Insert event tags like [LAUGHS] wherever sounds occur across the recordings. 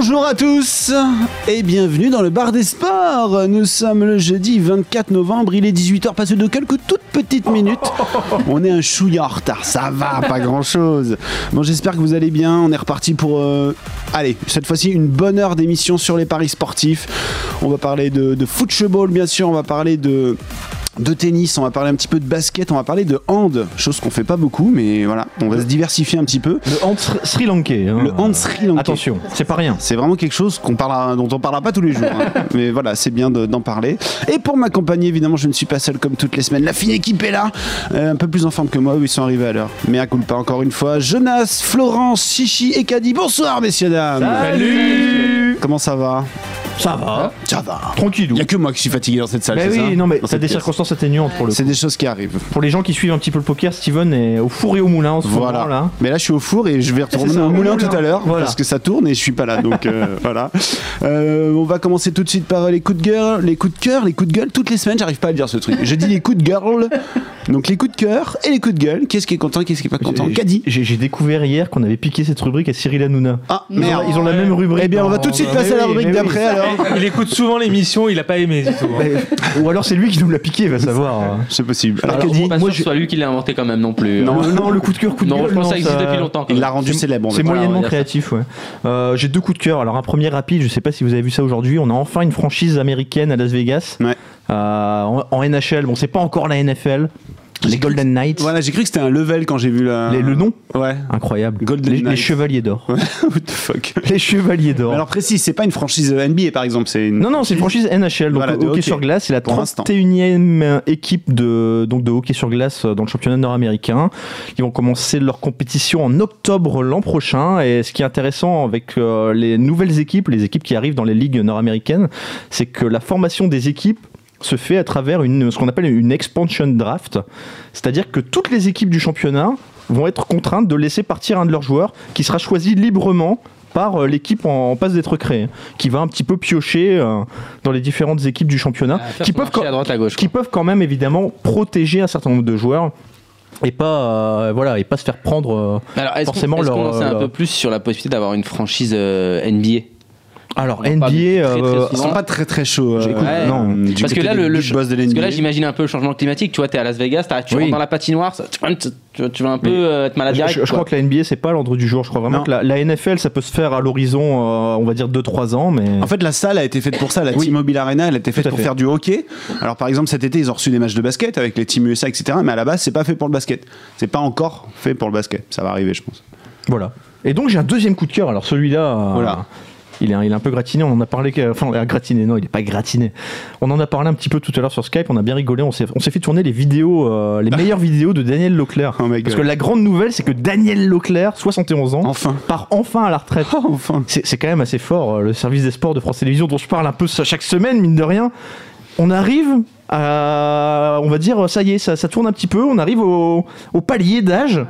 Bonjour à tous et bienvenue dans le bar des sports. Nous sommes le jeudi 24 novembre, il est 18h passé de quelques toutes petites minutes. [LAUGHS] On est un chouïa en retard, ça va, pas grand chose. Bon, j'espère que vous allez bien. On est reparti pour, euh, allez, cette fois-ci une bonne heure d'émission sur les paris sportifs. On va parler de, de football, bien sûr, on va parler de de tennis, on va parler un petit peu de basket, on va parler de hand, chose qu'on fait pas beaucoup, mais voilà, on va se diversifier un petit peu. Le hand sri- lankais. hein. Le hand sri lankais. Attention, c'est pas rien. C'est vraiment quelque chose qu'on parlera, dont on parlera pas tous les jours. hein. [LAUGHS] Mais voilà, c'est bien de- d'en parler. Et pour m'accompagner, évidemment, je ne suis pas seul comme toutes les semaines. La fine équipe est là, euh, un peu plus en forme que moi. où Ils sont arrivés à l'heure. Mais à pas encore une fois. Jonas, Florence, Chichi et Caddy. Bonsoir, messieurs dames. Salut Comment ça va Ça va Ça va. Tranquillou. Il y a que moi qui suis fatigué dans cette salle. Bah c'est oui, ça non mais cette des pièce. circonstances atténuantes pour le C'est des choses qui arrivent. Pour les gens qui suivent un petit peu le poker, Steven est au four et au moulin en ce Voilà. moment là. Mais là, je suis au four et je vais retourner [LAUGHS] ça, au moulin moulin. tout à l'heure Voilà. parce que ça tourne et je suis pas là. Donc euh, [LAUGHS] voilà. Euh, on va commencer tout de suite par les coups de gueule, les coups de cœur, les coups de gueule. Toutes les semaines, j'arrive pas à le dire ce truc. Je dis les coups de girl. Donc les coups de cœur et les coups de gueule. Qu'est-ce qui est content, qu'est-ce qui est pas content J'ai- Caddy. J'ai découvert hier qu'on avait piqué cette rubrique à Cyril Hanouna. Ah Ils ont, merde. ils ont la même rubrique. Eh bien, on va tout de suite dans- passer à la rubrique d'après alors. Il écoute souvent l'émission, il a pas aimé du tout. Ou alors c'est lui qui nous l'a piqué, va savoir. C'est possible. Alors, Alors, Caddy, pas moi, sûr que ce soit lui qui l'a inventé quand même non plus. Non. Le- non, le coup de cœur, coup de Non, gueule. je pense que ça non, existe depuis longtemps. quand il l'a rendu célèbre. C'est moyennement créatif, ouais. Euh, J'ai deux coups de cœur. Alors un premier rapide, je sais pas si vous avez vu ça aujourd'hui. On a enfin une franchise américaine à Las Vegas. Ouais. Euh, en, en NHL. Bon, c'est pas encore la NFL. Les Golden Knights. Voilà, j'ai cru que c'était un level quand j'ai vu la... Les- le nom Ouais. Incroyable. Golden les, chevaliers d'or. [LAUGHS] What the fuck. Les chevaliers d'or. Alors précis, c'est pas une franchise NBA par exemple, c'est une. non, non, c'est une franchise NHL, donc Voilà, hockey, hockey. sur glace. C'est la Pour l'instant. 31e équipe de, donc de hockey sur glace euh, dans le championnat nord-américain. Ils vont commencer leur compétition en octobre l'an prochain. Et ce qui est intéressant avec euh, les nouvelles équipes, les équipes qui arrivent dans les ligues nord-américaines, c'est que la formation des équipes se fait à travers une, ce qu'on appelle une expansion draft. C'est-à-dire que toutes les équipes du championnat vont être contraintes de laisser partir un de leurs joueurs qui sera choisi librement par euh, l'équipe en, en passe d'être créée, qui va un petit peu piocher euh, dans les différentes équipes du championnat, Ah, qui peuvent, quand- à droite à gauche. qui peuvent quand même évidemment protéger un certain nombre de joueurs et pas euh, voilà et pas se faire prendre euh, Alors, forcément est-ce qu'on leur- en sait un leur- peu plus sur la possibilité d'avoir une franchise NBA alors NBA très euh. Ils sont pas très très chauds. euh, J'écoute- Ouais. non, du Parce que là, le, parce que là, j'imagine un peu le changement climatique. Tu vois, t'es à Las Vegas, t'as- tu Oui. rentres dans la patinoire, ça- tu, tu- vas un peu euh, être malade je, direct. je- crois que la NBA c'est pas l'ordre du jour je crois vraiment Non. que la, la NFL ça peut se faire à l'horizon euh, on va dire 2-3 ans mais En fait, la salle a été faite pour ça. La Oui. T-Mobile Arena, elle a été faite pour fait. faire du hockey. Alors, par exemple, cet été, ils ont reçu des matchs de basket avec les teams USA, etc. Mais à la base, c'est pas fait pour le basket. C'est pas encore fait pour le basket. Ça va arriver, je pense. Voilà. Et donc j'ai un deuxième coup de cœur. Alors celui-là, euh, Voilà. Il, est, un- il est un peu gratiné. On en a parlé. Enfin, euh, gratiné, non, il est pas gratiné. On en a parlé un petit peu tout à l'heure sur Skype. On a bien rigolé. On s'est, on s'est fait tourner les vidéos, euh, les [LAUGHS] meilleures vidéos de Daniel Leclerc. Oh Parce que la grande nouvelle, c'est que Daniel Leclerc, 71 ans, Enfin. part enfin à la retraite. [LAUGHS] enfin. C'est, c'est quand même assez fort. euh, Le service des sports de France Télévisions, dont je parle un peu chaque semaine, mine de rien. On arrive à, on va dire, ça y est, ça, ça tourne un petit peu. On arrive au, au palier d'âge.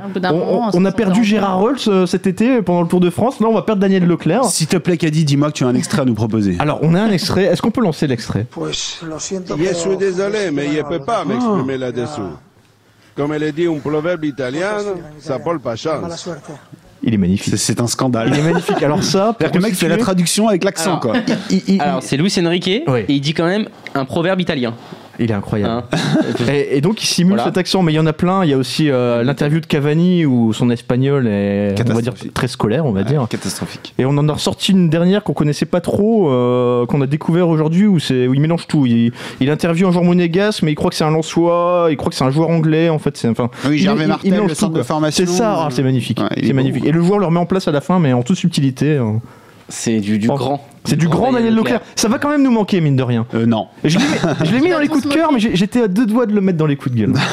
On, a perdu Gérard Rolls euh, cet été pendant le Tour de France. Là, on va perdre Daniel Leclerc. S'il te plaît, Caddy, dis-moi que tu as un extrait à nous proposer. Alors, on a un extrait. Est-ce qu'on peut lancer l'extrait? Je suis désolé, mais il ne peut pas m'exprimer Ah. là-dessous. Comme le dit un proverbe italien, ça porte pas chance. Il est magnifique. c'est un scandale. Il est magnifique. Alors ça, [LAUGHS] que le mec fait la traduction avec l'accent, Alors, quoi. il, il- Alors, c'est Luis Enrique, et il dit quand même un proverbe italien. Il est incroyable. hein. [LAUGHS] Et, et donc il simule Voilà. cet accent, mais il y en a plein. Il y a aussi euh, l'interview de Cavani où son espagnol est, on va dire, très scolaire, on va dire. Catastrophique. Et on en a ressorti une dernière qu'on connaissait pas trop, euh, qu'on a découvert aujourd'hui, où, c'est, où il mélange tout. Il, il interviewe un joueur monégasque, mais il croit que c'est un Lançois, il croit que c'est un joueur anglais, en fait. C'est, enfin, Oui, il- Gervais il- il Martel, mélange le tout, centre de formation. C'est ça, ah, c'est magnifique. Ouais, il beau. magnifique. Et le joueur le remet en place à la fin, mais en toute subtilité. hein. C'est du, du grand. C'est du grand Daniel Leclerc. Ça va quand même nous manquer, mine de rien. Euh, non. Je l'ai mis, je l'ai mis [LAUGHS] dans les coups de cœur, mais j'ai- j'étais à deux doigts de le mettre dans les coups de gueule. [LAUGHS]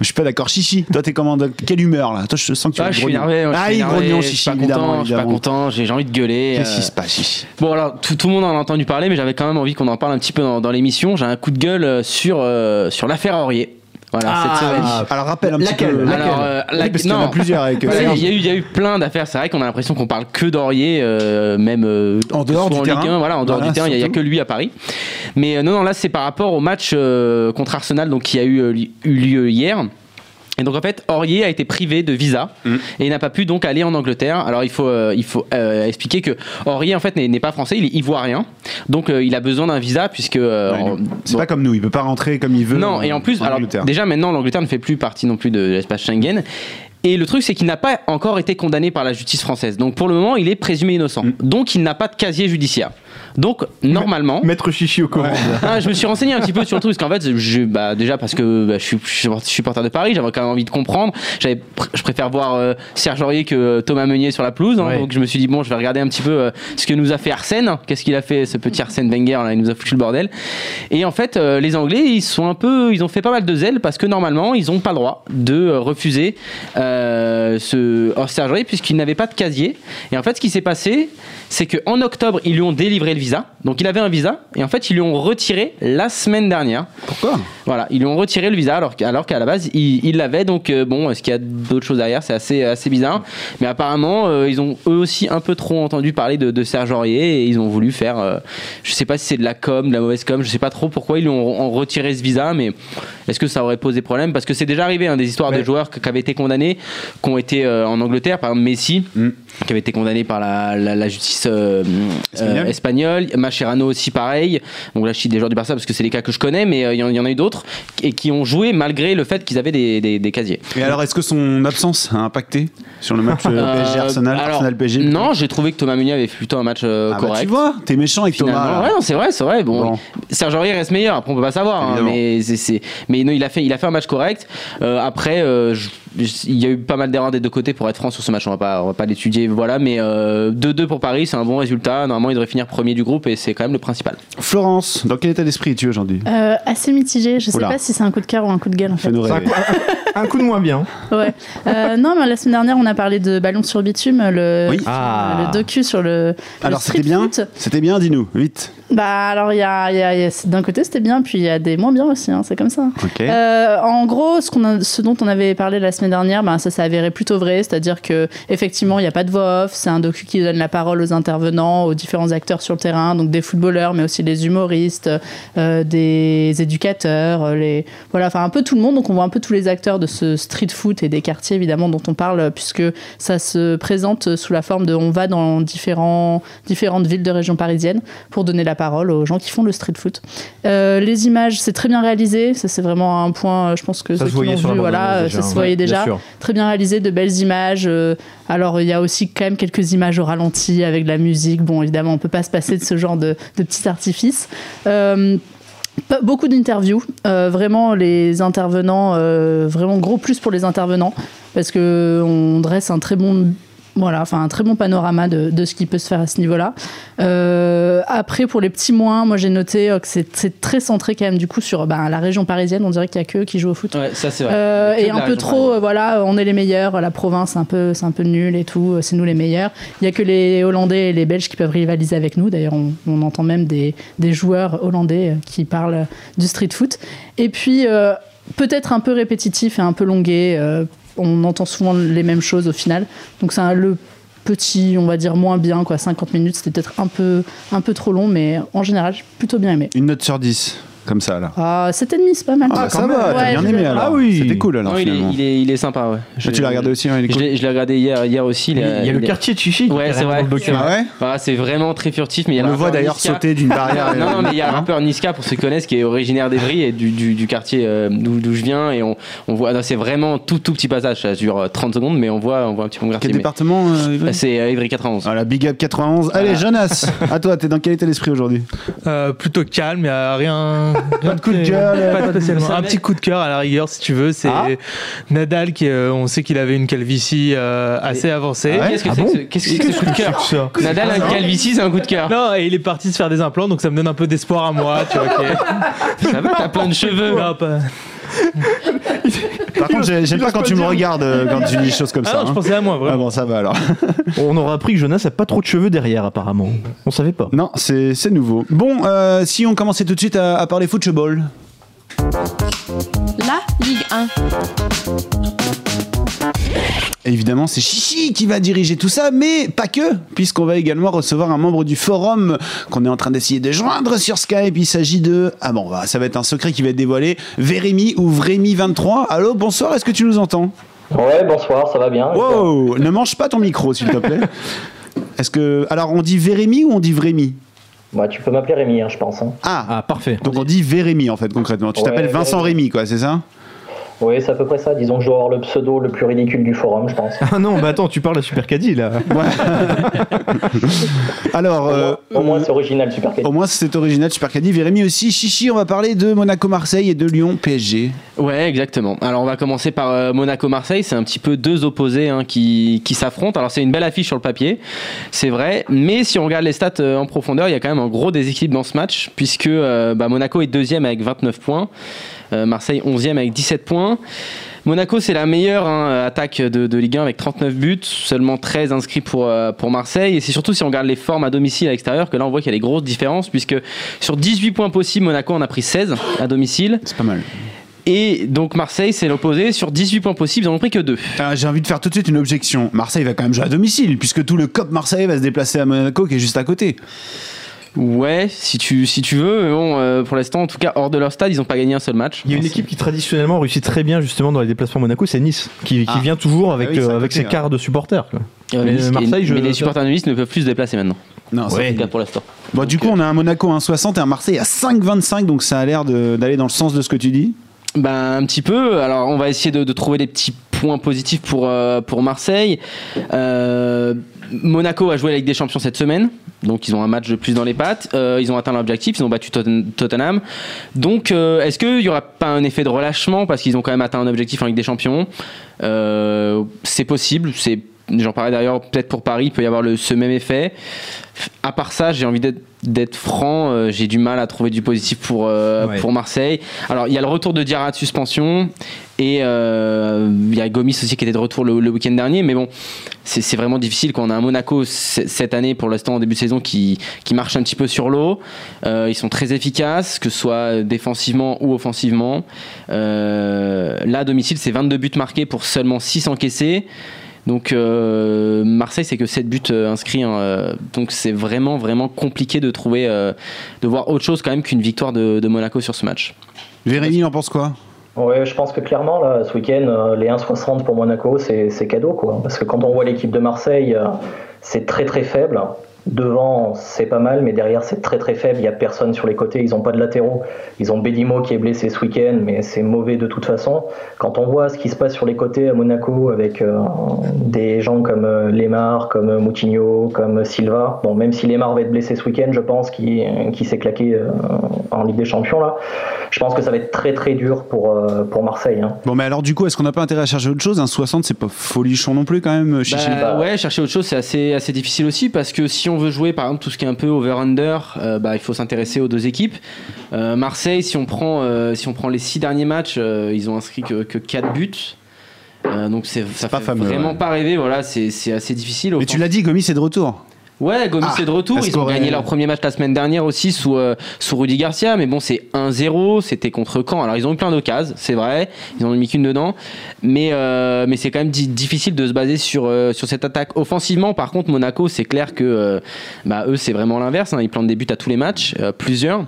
Je suis pas d'accord. Chichi, toi, t'es comment Quelle humeur là? Toi, je sens que tu Ah, vas je suis énervé. je Ah, suis il énervé, grognon, je suis Chichi, pas évidemment. content, je suis pas évidemment. content, j'ai j'ai envie de gueuler. Qu'est-ce qui euh. se passe, Chichi? Bon alors tout, tout le monde en a entendu parler mais j'avais quand même envie qu'on en parle un petit peu dans, dans l'émission. J'ai un coup de gueule euh, sur, euh, sur l'affaire Aurier. Voilà, cette semaine. Ah, Alors, rappelle un petit Laquelle peu. Alors, euh, Oui, la- parce qu'il y en a non. plusieurs avec Ouais, Serge. il, y a eu, il y a eu plein d'affaires. C'est vrai qu'on a l'impression qu'on parle que d'Aurier, euh, même euh, En dehors du en terrain. Ligue 1, voilà, en dehors Voilà, du terrain, il n'y a, surtout. que lui à Paris. Mais euh, non, non, là c'est par rapport au match euh, contre Arsenal, donc qui a eu, euh, eu lieu hier. Et donc en fait, Aurier a été privé de visa Mm. et il n'a pas pu donc aller en Angleterre. Alors il faut, euh, il faut euh, expliquer que Aurier en fait n'est pas français, il est ivoirien. Donc euh, il a besoin d'un visa puisque Ouais, C'est bon, pas comme nous, il peut pas rentrer comme il veut. non, et en plus, alors déjà maintenant, l'Angleterre ne fait plus partie non plus de l'espace Schengen. Et le truc, c'est qu'il n'a pas encore été condamné par la justice française. Donc pour le moment, il est présumé innocent. Mm. Donc il n'a pas de casier judiciaire. Donc normalement. Maître Chichi au courant. Ah, je me suis renseigné un petit peu sur le truc parce qu'en fait, je, bah, déjà parce que bah, je, suis, je suis supporter de Paris, j'avais quand même envie de comprendre. J'avais, pr- je préfère voir euh, Serge Aurier que euh, Thomas Meunier sur la pelouse. hein. Ouais. donc je me suis dit bon, je vais regarder un petit peu euh, ce que nous a fait Arsène. Qu'est-ce qu'il a fait ce petit Arsène Wenger là Il nous a foutu le bordel. Et en fait, euh, les Anglais, ils sont un peu, ils ont fait pas mal de zèle parce que normalement, ils n'ont pas le droit de euh, refuser euh, ce oh, Serge Aurier puisqu'il n'avait pas de casier. Et en fait, ce qui s'est passé, c'est qu'en octobre, ils lui ont délivré le visa. Donc il avait un visa et en fait, ils lui ont retiré la semaine dernière. Pourquoi? Voilà, ils lui ont retiré le visa alors, alors qu'à la base il l'avait. Donc euh, bon, est-ce qu'il y a d'autres choses derrière? C'est assez, assez bizarre. Mais apparemment, euh, ils ont eux aussi un peu trop entendu parler de, de Serge Aurier et ils ont voulu faire. euh, je sais pas si c'est de la com, de la mauvaise com. Je sais pas trop pourquoi ils lui ont, ont retiré ce visa, mais est-ce que ça aurait posé problème? Parce que c'est déjà arrivé hein, des histoires de joueurs qui avaient été condamnés, qui ont été en Angleterre, par exemple Messi, Mm. Qui avait été condamné par la, la- la justice euh, Espagnole. euh, espagnole. Mascherano aussi pareil. Donc là je cite des joueurs du Barça parce que c'est les cas que je connais, mais euh, il y, en- il y en a eu d'autres et qui ont joué malgré le fait qu'ils avaient des, des- des casiers. Et alors, est-ce que son absence a impacté sur le match PSG Arsenal, alors, Arsenal PSG Non, j'ai trouvé que Thomas Meunier avait fait plutôt un match Ah bah, correct. tu vois, t'es méchant avec Finalement, Thomas. ouais, non, c'est vrai, c'est vrai. Bon, Bon. Serge Aurier reste meilleur. Après, on peut pas savoir, hein, mais c'est, mais non, il a fait, il a fait un match correct. Après, je- il y a eu pas mal d'erreurs des deux côtés pour être franc sur ce match. On va pas, on va pas l'étudier, voilà. Mais euh, 2-2 pour Paris, c'est un bon résultat. Normalement, il devrait finir premier du groupe et c'est quand même le principal. Florence, dans quel état d'esprit es-tu aujourd'hui? Euh, assez mitigé. Je sais Oula. pas si c'est un coup de cœur ou un coup de gueule en fait. [LAUGHS] Un coup, de moins bien. Ouais. Euh, non, mais la semaine dernière, on a parlé de Ballon sur bitume, le, Oui. Ah. le docu sur le. Alors, c'était bien. C'était bien, dis-nous, vite. Bah, alors, il y a, y a- il y a- d'un côté, c'était bien, puis il y a des moins bien aussi, hein, c'est comme ça. Ok. Euh, en gros, ce, qu'on a- ce dont on avait parlé la semaine dernière, ben, ça s'est avéré plutôt vrai, c'est-à-dire que effectivement, il n'y a pas de voix off, c'est un docu qui donne la parole aux intervenants, aux différents acteurs sur le terrain, donc des footballeurs, mais aussi les humoristes, euh, des éducateurs, les voilà, enfin un peu tout le monde. Donc on voit un peu tous les acteurs de ce street foot et des quartiers évidemment dont on parle, puisque ça se présente sous la forme de, on va dans différents différentes villes de région parisienne pour donner la parole aux gens qui font le street foot. Euh, les images, c'est très bien réalisé. Ça, c'est vraiment un point, je pense que Ça ceux qui l'ont vu, voilà, déjà, ça se ouais, voyait déjà. Très bien réalisé, de belles images. euh, alors, il y a aussi quand même quelques images au ralenti avec de la musique. Bon, évidemment, on peut pas se passer de ce genre de, de petits artifices. Euh, Beaucoup d'interviews, Euh, vraiment les intervenants, euh, vraiment gros plus pour les intervenants, parce que on dresse un très bon, voilà, enfin un très bon panorama de, de ce qui peut se faire à ce niveau-là. Euh, après pour les petits moins, moi j'ai noté euh, que c'est c'est très centré quand même du coup sur ben, la région parisienne. On dirait qu'il y a que qui jouent au foot. Ouais, ça c'est vrai. Euh, et un peu trop, euh, voilà, on est les meilleurs, la province c'est un peu, c'est un peu nul et tout, c'est nous les meilleurs. Il y a que les Hollandais et les Belges qui peuvent rivaliser avec nous. D'ailleurs, on, on entend même des, des joueurs hollandais qui parlent du street foot. Et puis peut-être un peu répétitif et un peu longué. euh, on entend souvent les mêmes choses au final. Donc c'est le petit, on va dire moins bien, quoi. 50 minutes, c'était peut-être un peu, un peu trop long, mais en général, plutôt bien aimé. Une note sur 10, comme ça, là. Ah, 7,5, c'est pas mal. Ah, ça va, t'as bien je- aimé alors. Ah oui. C'était cool alors, Non, il, est, finalement. il, est, il est sympa, ouais. Ah, tu l'as regardé aussi, hein, il est Je cool. l'ai je l'ai regardé hier, hier aussi. Il y a le quartier de Chichi. Ouais, c'est vrai. Dans le c'est vrai. Ah ouais Ah, c'est vraiment très furtif, mais il y a On le rappeur voit d'ailleurs Niska. sauter d'une barrière. non, non, mais il y a Hein rappeur Niska, pour ceux qui connaissent, qui est originaire d'Evry et du, du, du quartier euh, d'où d'où je viens. Et on, on voit, non, c'est vraiment tout, tout petit passage, ça dure euh, 30 secondes, mais on voit, on voit un petit peu. Quel mais- département euh, Yves Bah, C'est euh, Evry 91. Voilà, Big Up 91. Allez, Jonas, à toi, t'es dans quel état d'esprit aujourd'hui? Euh, plutôt calme, il y a rien. [LAUGHS] rien de coup de très- gueule, pas pas de- spécialement. Un petit coup de cœur à la rigueur, si tu veux. C'est Ah. Nadal qui, euh, on sait qu'il avait une calvitie euh, assez avancée. Ah ouais Qu'est-ce que Ah c'est bon que ce- qu'est-ce que c'est que ce coup de cœur Nadal, un calvitie, c'est un coup de cœur. Non, et il est parti se faire des implants, donc ça me donne un peu d'espoir à moi, tu vois. est- Ça va, t'as plein de [LAUGHS] cheveux. Non, pas- Par contre, j'ai- j'aime pas quand tu me regardes euh, quand tu dis des choses comme Ah ça. non, je hein. pensais à moi, Ah vraiment. bon, ça va alors. [LAUGHS] On aura appris que Jonas a pas trop de cheveux derrière, apparemment. On savait pas. Non, c'est c'est nouveau. Bon, euh, si on commençait tout de suite à, à parler football. La Ligue 1. Évidemment, c'est Chichi qui va diriger tout ça, mais pas que, puisqu'on va également recevoir un membre du forum qu'on est en train d'essayer de joindre sur Skype. Il s'agit de. Ah bon, bah, ça va être un secret qui va être dévoilé. Vérémy ou Vrémy23. Allô, bonsoir, est-ce que tu nous entends? Ouais, bonsoir, ça va bien. Wow Ne mange pas ton micro, s'il te plaît. [LAUGHS] Est-ce que. Alors, on dit Vérémy ou on dit Vrémy? Ouais, tu peux m'appeler Rémi, hein, je pense. hein. Ah, Ah, parfait. donc on dit Vérémy en fait, concrètement. Tu Ouais, t'appelles Vincent Vérémy. Rémy, quoi, c'est ça? Oui, c'est à peu près ça. Disons que je dois avoir le pseudo le plus ridicule du forum, je pense. Ah non, bah attends, tu parles à Super Caddy là. [LAUGHS] Alors. Au euh, moins- Au moins, c'est original, super Au moins, c'est original, super caddie. Vérémy aussi. Chichi, on va parler de Monaco-Marseille et de Lyon-PSG. Ouais, exactement. Alors on va commencer par euh, Monaco-Marseille. C'est un petit peu deux opposés hein, qui, qui s'affrontent. Alors c'est une belle affiche sur le papier, c'est vrai. Mais si on regarde les stats euh, en profondeur, il y a quand même un gros déséquilibre dans ce match, puisque euh, bah, Monaco est deuxième avec 29 points, Marseille 11e avec 17 points. Monaco, c'est la meilleure hein, attaque de, de Ligue 1 avec 39 buts, seulement 13 inscrits pour, euh, pour Marseille. Et c'est surtout si on regarde les formes à domicile à l'extérieur que là on voit qu'il y a des grosses différences, puisque sur 18 points possibles, Monaco en a pris 16 à domicile. C'est pas mal. Et donc Marseille, c'est l'opposé. Sur 18 points possibles, ils n'en ont pris que 2. Ah, J'ai envie de faire tout de suite une objection. Marseille va quand même jouer à domicile, puisque tout le COP Marseille va se déplacer à Monaco, qui est juste à côté. Ouais, si tu, si tu veux. Mais bon, euh, pour l'instant, en tout cas, hors de leur stade, ils n'ont pas gagné un seul match. Il y a une équipe qui traditionnellement réussit très bien justement dans les déplacements à Monaco, c'est Nice, qui, qui Ah. vient toujours avec, Ah oui, c'est euh, avec côté, ses ouais. quarts de supporters. quoi. Euh, Mais Nice- Marseille, je- mais les supporters de Nice ne peuvent plus se déplacer maintenant. Non, fait- tout cas pour l'instant. Bon, du coup, on a un Monaco à 1,60 et un Marseille à 5,25, donc ça a l'air d'aller dans le sens de ce que tu dis. Ben, un petit peu. Alors, on va essayer de, de trouver des petits points positifs pour, euh, pour Marseille. Euh, Monaco a joué la Ligue des Champions cette semaine. Donc, ils ont un match de plus dans les pattes. Euh, ils ont atteint l'objectif. Ils ont battu Totten- Tottenham. Donc, est-ce qu'il n'y aura pas un effet de relâchement? Parce qu'ils ont quand même atteint un objectif en Ligue des Champions C'est possible. C'est J'en parlais d'ailleurs, peut-être pour Paris, il peut y avoir le, ce même effet. À part ça, j'ai envie d'être franc, euh, j'ai du mal à trouver du positif pour, euh, Ouais. pour Marseille. Alors, il y a le retour de Diarra de suspension et euh, il y a Gomis aussi qui était de retour le, le week-end dernier. Mais bon, c'est vraiment difficile quand on a un Monaco cette année, pour l'instant, en début de saison, qui, qui marche un petit peu sur l'eau. Ils sont très efficaces, que ce soit défensivement ou offensivement. Là, à domicile, c'est 22 buts marqués pour seulement 6 encaissés. Donc euh, Marseille, c'est que 7 buts euh, inscrits. hein, euh, donc c'est vraiment, vraiment compliqué de trouver, euh, de voir autre chose quand même qu'une victoire de, de Monaco sur ce match. Vérémy, en pense quoi? Ouais, je pense que clairement, là, ce week-end, les 1,60 pour Monaco, c'est cadeau, quoi. Parce que quand on voit l'équipe de Marseille, c'est très très faible. Devant, c'est pas mal, mais derrière, c'est très très faible. Il n'y a personne sur les côtés. Ils n'ont pas de latéraux. Ils ont Bedimo qui est blessé ce week-end, mais c'est mauvais de toute façon. Quand on voit ce qui se passe sur les côtés à Monaco avec euh, des gens comme euh, Lemar, comme Moutinho, comme Silva, bon, même si Lemar va être blessé ce week-end, je pense, qui, qui s'est claqué euh, en Ligue des Champions, là, je pense que ça va être très très dur pour, euh, pour Marseille. hein. Bon, mais alors, du coup, est-ce qu'on n'a pas intérêt à chercher autre chose? Un 60, c'est pas folichon non plus, quand même, Bah, ouais, chercher autre chose, c'est assez, assez difficile aussi parce que si on veut jouer par exemple tout ce qui est un peu over-under, euh, bah, il faut s'intéresser aux deux équipes. Euh, Marseille, si on prend, euh, si on prend les six derniers matchs, euh, ils ont inscrit que, que 4 buts. Euh, donc c'est ça pas fait fameux, vraiment ouais. pas rêver, voilà, c'est c'est assez difficile. Mais tu l'as dit, Gomis est de retour. Ouais, Gomis Ah, est de retour. Ils ont gagné leur premier match la semaine dernière aussi sous, euh, sous Rudy Garcia. Mais bon, c'est 1-0. C'était contre Caen. Alors, ils ont eu plein d'occasions, c'est vrai. Ils en ont mis qu'une dedans. Mais, euh, mais c'est quand même di- difficile de se baser sur, euh, sur cette attaque. Offensivement, par contre, Monaco, c'est clair que bah, eux, c'est vraiment l'inverse. hein. Ils plantent des buts à tous les matchs, plusieurs.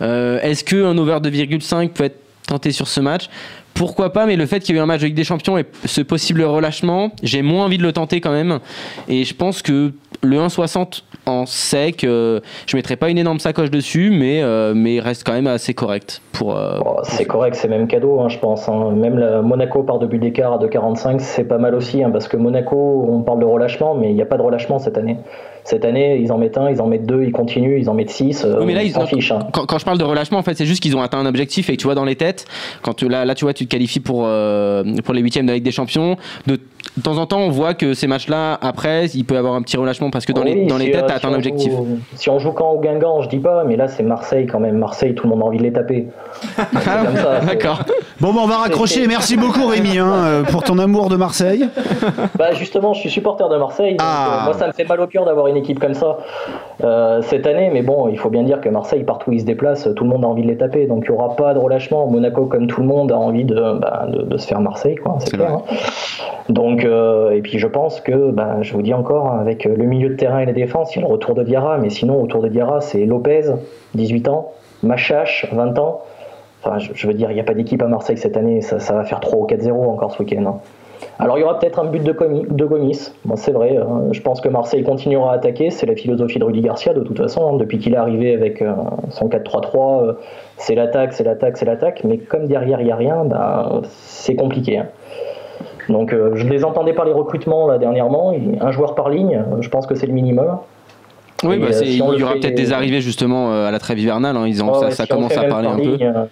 Est-ce qu'un over 2,5 peut être tenté sur ce match? Pourquoi pas, mais le fait qu'il y ait eu un match de Ligue des Champions et ce possible relâchement, j'ai moins envie de le tenter quand même. Et je pense que le 1,60 en sec, euh, je mettrai pas une énorme sacoche dessus, mais, euh, mais il reste quand même assez correct. Pour, euh, Oh, c'est correct, c'est même cadeau, hein, je pense. hein. Même la Monaco par deux buts d'écart à 2,45, c'est pas mal aussi, hein, parce que Monaco, on parle de relâchement, mais il n'y a pas de relâchement cette année. Cette année, ils en mettent un, ils en mettent deux, ils continuent, ils en mettent six. euh, Oui, mais là, ils s'en non, fiche. hein. quand, quand je parle de relâchement, en fait, c'est juste qu'ils ont atteint un objectif et que tu vois dans les têtes, quand tu, là, là, tu vois, tu te qualifies pour, pour les huitièmes de la Ligue des Champions. De, de temps en temps, on voit que ces matchs-là, après, il peut y avoir un petit relâchement parce que dans les, dans les têtes, euh, tu as si atteint un on objectif. joue- si on joue quand au Guingamp, je dis pas, mais là c'est Marseille quand même. Marseille, tout le monde a envie de les taper. [LAUGHS] D'accord. Bon, bah, on va raccrocher. Merci beaucoup, Rémi, hein, euh, pour ton amour de Marseille. [LAUGHS] Bah justement, je suis supporter de Marseille. donc, Ah. euh, moi, ça me fait mal au cœur d'avoir une équipe comme ça euh, cette année. Mais bon, il faut bien dire que Marseille, partout où ils se déplacent, tout le monde a envie de les taper. Donc il n'y aura pas de relâchement. Monaco, comme tout le monde, a envie de, bah, de, de se faire Marseille, quoi. C'est C'est clair. hein. Donc et puis je pense que, bah, je vous dis encore, avec le milieu de terrain et la défense, il y a le retour de Diarra. Mais sinon, autour de Diarra, c'est Lopez, 18 ans, Machache, 20 ans. Enfin, je, veux dire, il n'y a pas d'équipe à Marseille cette année, ça, va faire 3 ou 4-0 encore ce week-end. hein. Alors il y aura peut-être un but de, de Gomis, c'est vrai, euh, je pense que Marseille continuera à attaquer, c'est la philosophie de Rudy Garcia de toute façon, hein. depuis qu'il est arrivé avec euh, son 4-3-3, euh, c'est l'attaque, c'est l'attaque, c'est l'attaque, mais comme derrière il n'y a rien, bah, c'est compliqué. hein. Donc euh, je les entendais par les recrutements là, dernièrement, un joueur par ligne, je pense que c'est le minimum. Oui, bah, euh, si il y aura fait- peut-être des arrivées justement euh, à la trêve hivernale. hein, ils ont, ça, ouais, ça si on commence à parler par un peu. ligne, euh,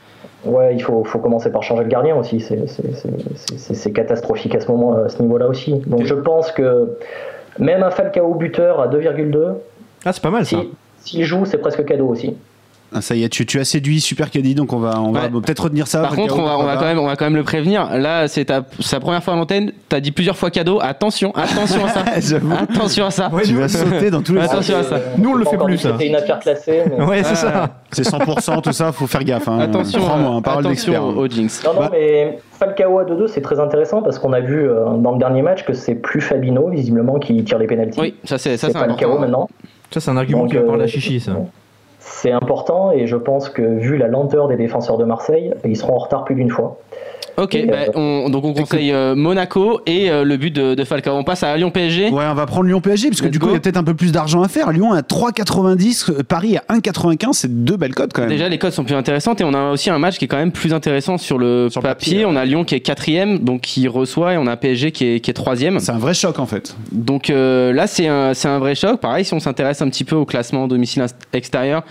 Ouais, il faut, faut commencer par changer le gardien aussi. C'est- catastrophique à ce moment, à ce niveau-là aussi. Donc je pense que même un Falcao buteur à 2,2, Ah, c'est pas mal ça. si- s'il joue, c'est presque cadeau aussi. Ah, ça y est, tu, tu as séduit Super Caddy, donc on va, on va Ouais. peut-être retenir ça. Par contre, on va, on, quand même, on va quand même le prévenir. Là, c'est ta, sa première fois à l'antenne. T'as dit plusieurs fois cadeau. Attention, attention à ça. [LAUGHS] Attention à ça. Tu vas sauter dans tous les Attention à ça. Nous, on le fait plus. C'était une affaire classée. mais- Ouais, c'est Ah, ça. C'est 100%, tout ça, faut faire gaffe. Hein. Attention, euh, hein, parole attention au, au jinx. Non, non, Bah- mais Falcao à 2-2, c'est très intéressant parce qu'on a vu euh, dans le dernier match que c'est plus Fabino, visiblement, qui tire les pénalties. Oui, ça c'est ça c'est Falcao maintenant. Ça, c'est un argument qui va euh, parler à Chichi, ça. C'est important et je pense que vu la lenteur des défenseurs de Marseille, ils seront en retard plus d'une fois. Ok, Et, bah, euh, on, donc on conseille euh, Monaco et euh, le but de, de Falcao. On passe à Lyon PSG. Ouais, on va prendre Lyon PSG parce que Let's du coup, il y a peut-être un peu plus d'argent à faire. Lyon à 3,90, euh, Paris à 1,95, c'est deux belles cotes quand même. Déjà, les codes sont plus intéressantes et on a aussi un match qui est quand même plus intéressant sur le Sur papier. papier, On a Lyon qui est quatrième, donc qui reçoit, et on a PSG qui est, qui est troisième. C'est un vrai choc en fait. Donc euh, là, c'est un, c'est un vrai choc. Pareil, si on s'intéresse un petit peu au classement domicile extérieur,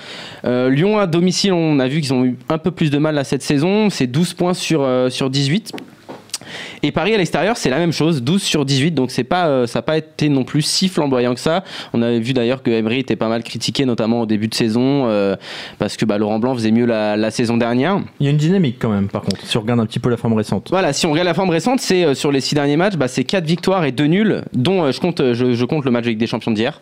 euh, Lyon à domicile, on a vu qu'ils ont eu un peu plus de mal là, cette saison. C'est 12 points sur, euh, sur 18. Et Paris à l'extérieur, c'est la même chose, 12 sur 18, donc c'est pas, euh, ça n'a pas été non plus si flamboyant que ça. On avait vu d'ailleurs que Emery était pas mal critiqué, notamment au début de saison, euh, parce que bah, Laurent Blanc faisait mieux la, la saison dernière. Il y a une dynamique quand même, par contre, si on regarde un petit peu la forme récente. Voilà, si on regarde la forme récente, c'est euh, sur les six derniers matchs, bah, c'est 4 victoires et 2 nuls, dont je, compte, je, je compte le match avec des champions d'hier.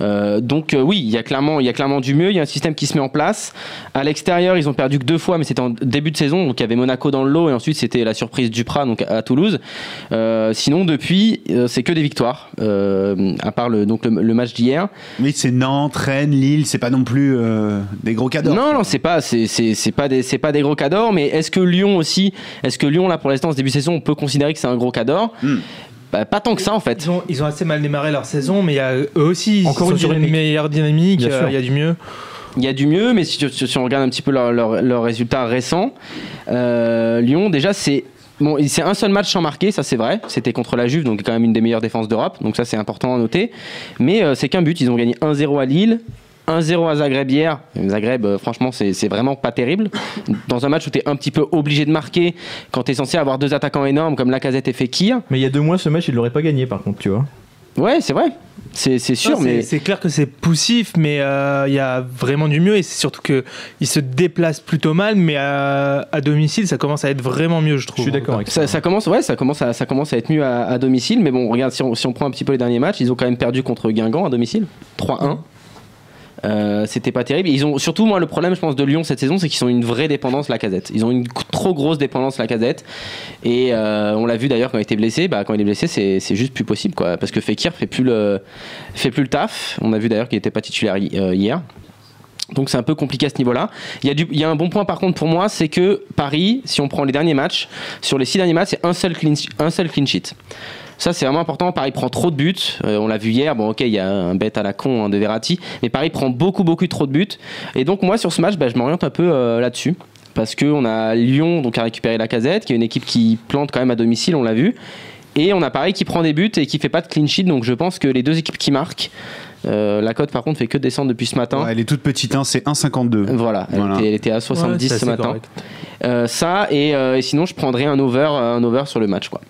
Donc oui, il y, a clairement, il y a clairement du mieux, il y a un système qui se met en place. À l'extérieur, ils ont perdu que deux fois, mais c'était en début de saison, donc il y avait Monaco dans le lot, et ensuite c'était la surprise Duprat donc à Toulouse. Euh, sinon, depuis, euh, c'est que des victoires, euh, à part le, donc le, le match d'hier. Oui, c'est Nantes, Rennes, Lille, c'est pas non plus euh, des gros cadeaux. Non, non, c'est pas, c'est, c'est, c'est pas des, c'est pas des gros cadors, mais est-ce que Lyon aussi, est-ce que Lyon là pour l'instant, ce début de saison, on peut considérer que c'est un gros cador Hmm. Bah, Pas tant que ça en fait. Ils ont, ils ont assez mal démarré leur saison, mais il y a, eux aussi, ils Encore sont une sur une meilleure dynamique, Bien euh, sûr. il y a du mieux. Il y a du mieux, mais si, si- si on regarde un petit peu leurs leur, leurs résultats récents, euh, Lyon, déjà, c'est. Bon, c'est un seul match sans marquer, ça c'est vrai. C'était contre la Juve, donc quand même une des meilleures défenses d'Europe. Donc ça c'est important à noter. Mais euh, c'est qu'un but. Ils ont gagné 1-0 à Lille, 1-0 à Zagreb hier. Zagreb, euh, franchement, c'est vraiment pas terrible. Dans un match où tu es un petit peu obligé de marquer, quand tu es censé avoir deux attaquants énormes comme Lacazette et Fekir. Mais il y a deux mois, ce match, il l'aurait pas gagné, par contre, tu vois. Ouais, c'est vrai. C'est c'est sûr, Non, mais. C'est clair que c'est poussif, mais euh, il y a vraiment du mieux et c'est surtout qu'ils se déplacent plutôt mal, mais à, à domicile, ça commence à être vraiment mieux, je trouve. Je suis d'accord avec ça. Ça, ça commence, ouais, ça commence à, ça commence à être mieux à, à domicile. Mais bon, regarde, si on, si on prend un petit peu les derniers matchs, ils ont quand même perdu contre Guingamp à domicile, 3-1. Euh, C'était pas terrible. Ils ont surtout moi le problème, je pense, de Lyon cette saison, c'est qu'ils ont une vraie dépendance la casette. Ils ont une trop grosse dépendance la casette. Et euh, on l'a vu d'ailleurs quand il était blessé. Bah, quand il est blessé, c'est juste plus possible, quoi. Parce que Fekir fait plus le fait plus le taf. On a vu d'ailleurs qu'il était pas titulaire euh, hier. Donc c'est un peu compliqué à ce niveau-là. Il y, a du- il y a un bon point par contre pour moi, c'est que Paris, si on prend les derniers matchs, sur les six derniers matchs, c'est un seul clean, un seul clean sheet. Ça c'est vraiment important. Paris prend trop de buts. Euh, on l'a vu hier. Bon ok, il y a un bête à la con hein, de Verratti, mais Paris prend beaucoup beaucoup trop de buts. Et donc moi sur ce match, bah, je m'oriente un peu euh, là-dessus. Parce qu'on a Lyon donc, à récupérer la casette, qui est une équipe qui plante quand même à domicile, on l'a vu. Et on a Paris qui prend des buts et qui fait pas de clean sheet. Donc je pense que les deux équipes qui marquent, euh, la cote par contre fait que descendre depuis ce matin. Ouais, elle est toute petite, hein, c'est 1,52. Voilà, elle, Voilà. Était, elle était à Ouais, 70 c'est ce matin. Euh, ça, et, euh, et sinon, je prendrais un over, un over sur le match. Quoi.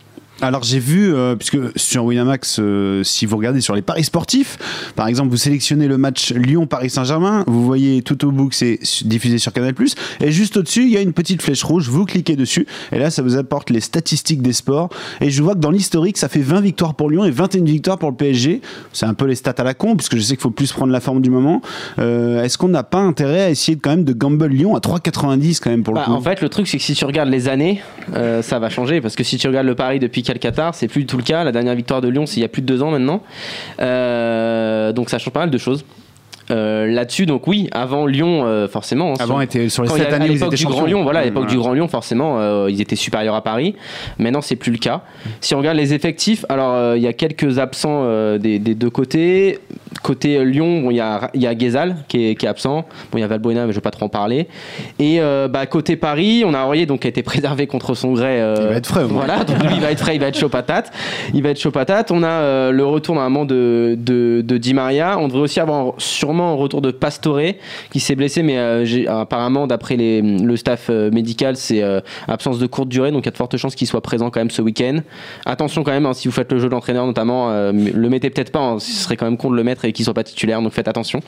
Alors j'ai vu, euh, puisque sur Winamax, euh, si vous regardez sur les paris sportifs, par exemple, vous sélectionnez le match Lyon-Paris Saint-Germain, vous voyez tout au bout que c'est diffusé sur Canal+, et juste au-dessus, il y a une petite flèche rouge, vous cliquez dessus, et là, ça vous apporte les statistiques des sports, et je vois que dans l'historique, ça fait 20 victoires pour Lyon et 21 victoires pour le PSG. C'est un peu les stats à la con, puisque je sais qu'il faut plus prendre la forme du moment. Euh, Est-ce qu'on n'a pas intérêt à essayer de, quand même de gamble Lyon à 3,90 quand même pour le Bah, coup? en fait, le truc, c'est que si tu regardes les années, ça va changer. Parce que si tu regardes le Paris depuis Calcata, c'est plus du tout le cas. La dernière victoire de Lyon, c'est il y a plus de deux ans maintenant. Euh, donc ça change pas mal de choses. Euh, Là-dessus, donc oui, avant Lyon, euh, forcément. hein, Avant, sur- était sur les quand il y 7 a- années à l'époque du champions. Grand Lyon, voilà, à l'époque Mmh, du voilà. Grand Lyon, forcément, euh, ils étaient supérieurs à Paris. Maintenant, c'est plus le cas. Si on regarde les effectifs, alors il y a quelques absents des, des deux côtés. Côté Lyon, bon, il y a, il y a Guézal qui est, qui est absent. Bon, il y a Valbuena, mais je vais pas trop en parler. Et bah, côté Paris, on a Aurier donc, qui a été [LAUGHS] préservé contre son gré. Il va être frais. Voilà, donc lui, il va être frais, il va être chaud patate. Il va être chaud patate. On a le retour normalement de, de, de Di Maria. On devrait aussi avoir sûrement un retour de Pastore qui s'est blessé, mais euh, apparemment, d'après le staff euh, médical, c'est euh, absence de courte durée, donc il y a de fortes chances qu'il soit présent quand même ce week-end. Attention quand même, hein, si vous faites le jeu de l'entraîneur notamment, euh, le mettez peut-être pas, hein, ce serait quand même con de le mettre et qu'il soit pas titulaire, donc faites attention.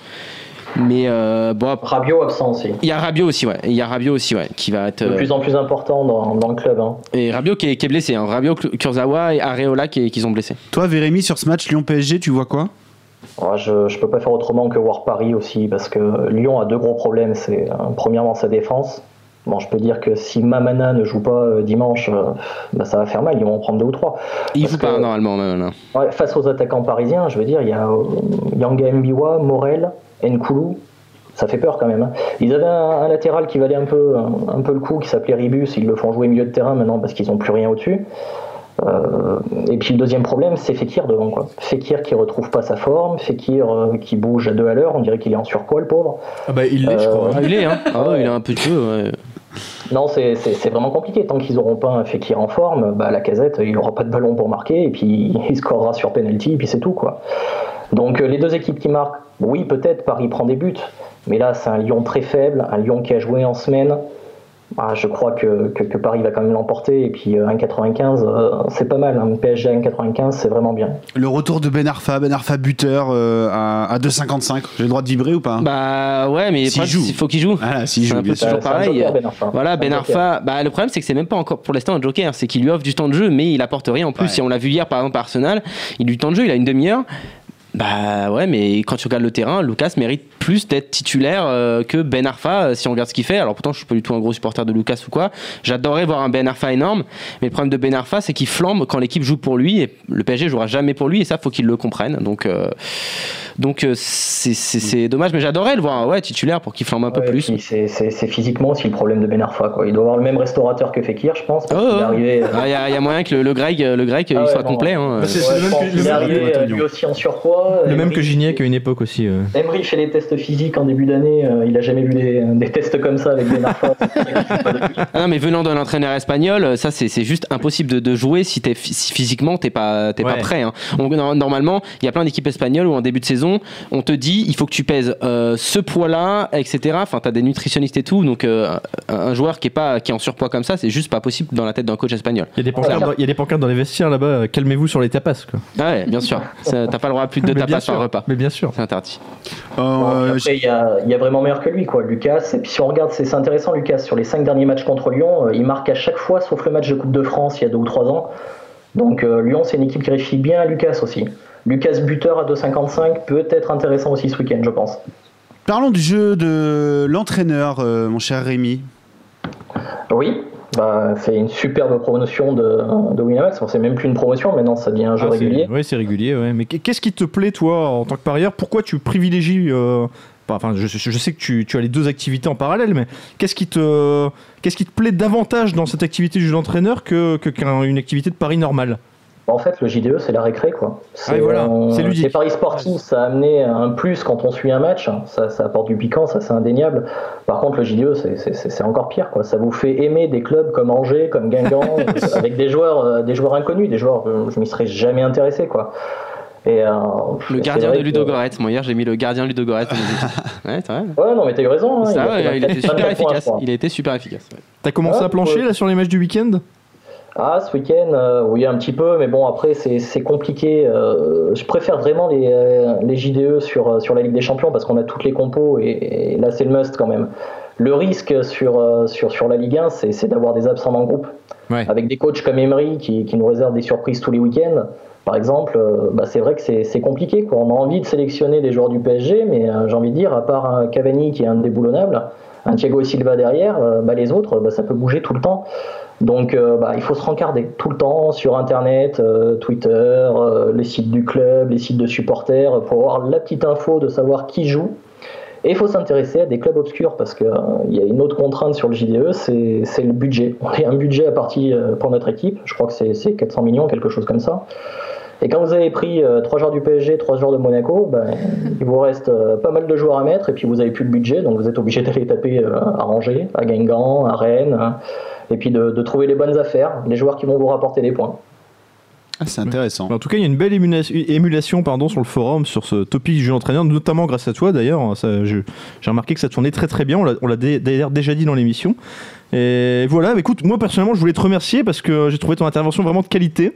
Mais euh, bon, Rabiot absent aussi. il y a Rabiot aussi, ouais. Il y a Rabiot aussi, ouais, qui va être. De plus en plus important dans, dans le club. hein. et Rabiot qui est, qui est blessé, hein. Rabiot, Kurzawa et Areola qui, qui sont blessés. Toi, Vérémy, sur ce match Lyon-PSG, tu vois quoi? Ouais, je ne peux pas faire autrement que voir Paris aussi, parce que Lyon a deux gros problèmes. C'est euh, premièrement sa défense. Bon, je peux dire que si Mamana ne joue pas euh, dimanche, euh, bah, ça va faire mal. Ils vont en prendre deux ou trois. Il Parce joue pas normalement, même là. Ouais, face aux attaquants parisiens, je veux dire, il y a euh, Yanga Mbiwa, Morel, Nkoulou. Ça fait peur quand même. hein. Ils avaient un, un latéral qui valait un peu, un, un peu le coup, qui s'appelait Ribus. Ils le font jouer milieu de terrain maintenant parce qu'ils n'ont plus rien au-dessus. Euh, et puis le deuxième problème, c'est Fekir devant. Quoi. Fekir qui retrouve pas sa forme, Fekir euh, qui bouge à deux à l'heure. On dirait qu'il est en surpoids, le pauvre. Ah bah il l'est, je Euh, crois. Ah, il est, hein. [LAUGHS] Ah ouais, il est un peu de ouais. Non, c'est- vraiment compliqué. Tant qu'ils n'auront pas un Fekir en forme, bah, la casette, il n'aura pas de ballon pour marquer, et puis [LAUGHS] il scorera sur penalty, et puis c'est tout. quoi. Donc euh, les deux équipes qui marquent, oui, peut-être Paris prend des buts, mais là, c'est un Lyon très faible, un Lyon qui a joué en semaine. Ah, je crois que, que, que Paris va quand même l'emporter, et puis euh, 1,95, euh, c'est pas mal. Un PSG à 1,95, c'est vraiment bien. Le retour de Ben Arfa, Ben Arfa buteur euh, à, à 2,55. J'ai le droit de vibrer ou pas? Bah ouais, mais joue. qu'il faut qu'il joue. Ah là, s'il C'est joue, bien sûr. toujours pareil. joker, Ben Arfa. Voilà, Ben. Arfa, bah, le problème c'est que c'est même pas encore pour l'instant un joker, c'est qu'il lui offre du temps de jeu, mais il apporte rien en plus. Ouais. Si on l'a vu hier par exemple à Arsenal, il a du temps de jeu, il a une demi-heure. Bah ouais, mais quand tu regardes le terrain, Lucas mérite plus d'être titulaire euh, que Ben Arfa euh, si on regarde ce qu'il fait. Alors pourtant, je suis pas du tout un gros supporter de Lucas ou quoi. J'adorerais voir un Ben Arfa énorme, mais le problème de Ben Arfa, c'est qu'il flambe quand l'équipe joue pour lui et le PSG jouera jamais pour lui et ça, faut qu'il le comprenne. Donc, euh, donc euh, c'est- dommage, mais j'adorerais le voir ouais, titulaire pour qu'il flambe un peu plus. C'est physiquement aussi le problème de Ben Arfa. Quoi. Il doit avoir le même restaurateur que Fekir, je pense. Oh, oh. arrivé, Ah, Il y, a- il y a moyen que le, le Greg, le il Ah ouais, soit non, complet. non. hein. Bah, c'est- Ouais, le même que- qu'il le est même- arrivé Antonio. lui aussi en surpoids. Le même Emery- que Gignac à une époque aussi. euh. Emery fait les tests physiques en début d'année. euh, il a jamais vu des, des tests comme ça avec Ben Arfa. [LAUGHS] Ah non, mais venant d'un entraîneur espagnol, ça c'est juste impossible de, de jouer si, si physiquement t'es pas, t'es pas prêt. hein. On- normalement, il y a plein d'équipes espagnoles où en début de saison, on te dit il faut que tu pèses euh, ce poids-là, etc. Enfin, t'as des nutritionnistes et tout, donc euh, un, joueur qui est, pas, qui est en surpoids comme ça, c'est juste pas possible dans la tête d'un coach espagnol. Il y a des pancartes, dans, il y a des pancartes dans les vestiaires là-bas. Calmez-vous sur les tapas. Quoi. Ah ouais, bien sûr. Ça, T'as pas le droit à plus de [LAUGHS] deux tapas par repas. Mais bien sûr. C'est interdit. Euh, Après, il y a, il y a vraiment meilleur que lui, quoi, Lucas. Et puis si on regarde, c'est c'est intéressant, Lucas, sur les cinq derniers matchs contre Lyon, euh, il marque à chaque fois, sauf le match de Coupe de France il y a deux ou trois ans. Donc euh, Lyon, c'est une équipe qui réfléchit bien à Lucas aussi. Lucas buteur à 2,55 peut être intéressant aussi ce week-end, je pense. Parlons du jeu de l'entraîneur, euh, mon cher Rémi. Oui, bah, c'est une superbe promotion de, de Winamax. Bon, c'est même plus une promotion, maintenant ça devient un jeu Ah, régulier. Ouais, c'est régulier. Ouais. Mais qu'est-ce qui te plaît, toi, en tant que parieur? Pourquoi tu privilégies. euh, Enfin, je, je sais que tu, tu as les deux activités en parallèle, mais qu'est-ce qui te, qu'est-ce qui te plaît davantage dans cette activité du jeu d'entraîneur que que- qu'une activité de pari normale En fait, le JDE, c'est la récré, quoi. Ah, voilà, c'est ludique. Les paris sportifs, ça a amené un plus quand on suit un match. Ça, ça apporte du piquant, ça c'est indéniable. Par contre, le JDE, c'est- c'est c'est- c'est encore pire, quoi. Ça vous fait aimer des clubs comme Angers, comme Guingamp, [LAUGHS] euh, avec des joueurs, euh, des joueurs inconnus, des joueurs, euh, je m'y serais jamais intéressé, quoi. Et, euh, Le gardien de que- Ludo Goretz. Moi, hier, j'ai mis le gardien Ludo Goretz. [LAUGHS] ouais, c'est vrai. Ouais, non, mais t'as eu raison. hein. Ça, a il a été 24 super efficace. Il a été super efficace. ouais. T'as commencé Ouais, à plancher ouais. là sur les matchs du week-end? Ah, ce week-end, euh, oui, un petit peu, mais bon, après, c'est compliqué. euh, je préfère vraiment les, euh, les JDE sur, sur la Ligue des Champions parce qu'on a toutes les compos et, et là, c'est le must quand même. Le risque sur, sur, sur la Ligue 1, c'est d'avoir des absents dans le groupe. Ouais. Avec des coachs comme Emery qui, qui nous réservent des surprises tous les week-ends, par exemple, bah, c'est vrai que c'est compliqué. Quoi. On a envie de sélectionner des joueurs du PSG, mais j'ai envie de dire, à part un Cavani qui est indéboulonnable, un Thiago Silva derrière, euh, bah, les autres, bah, ça peut bouger tout le temps. Donc euh, bah, il faut se rencarder tout le temps sur Internet, euh, Twitter, les sites du club, les sites de supporters, pour avoir la petite info de savoir qui joue. Et il faut s'intéresser à des clubs obscurs parce qu'il y a une autre contrainte sur le JDE, c'est le budget. On a un budget à partie euh, pour notre équipe, je crois que c'est c'est 400 millions, quelque chose comme ça. Et quand vous avez pris euh, trois joueurs du PSG, trois joueurs de Monaco, ben, il vous reste euh, pas mal de joueurs à mettre et puis vous avez plus de budget, donc vous êtes obligé [LAUGHS] d'aller taper euh, à Angers, à Guingamp, à Rennes, hein, et puis de, de trouver les bonnes affaires, les joueurs qui vont vous rapporter des points. Ah, c'est intéressant. En tout cas, il y a une belle émulation, émulation pardon, sur le forum sur ce topic du jeu d'entraîneur, notamment grâce à toi d'ailleurs. Ça, je- J'ai remarqué que ça tournait très très bien, on l'a- on l'a dé- d'ailleurs déjà dit dans l'émission. Et voilà, écoute, moi personnellement, je voulais te remercier parce que j'ai trouvé ton intervention vraiment de qualité.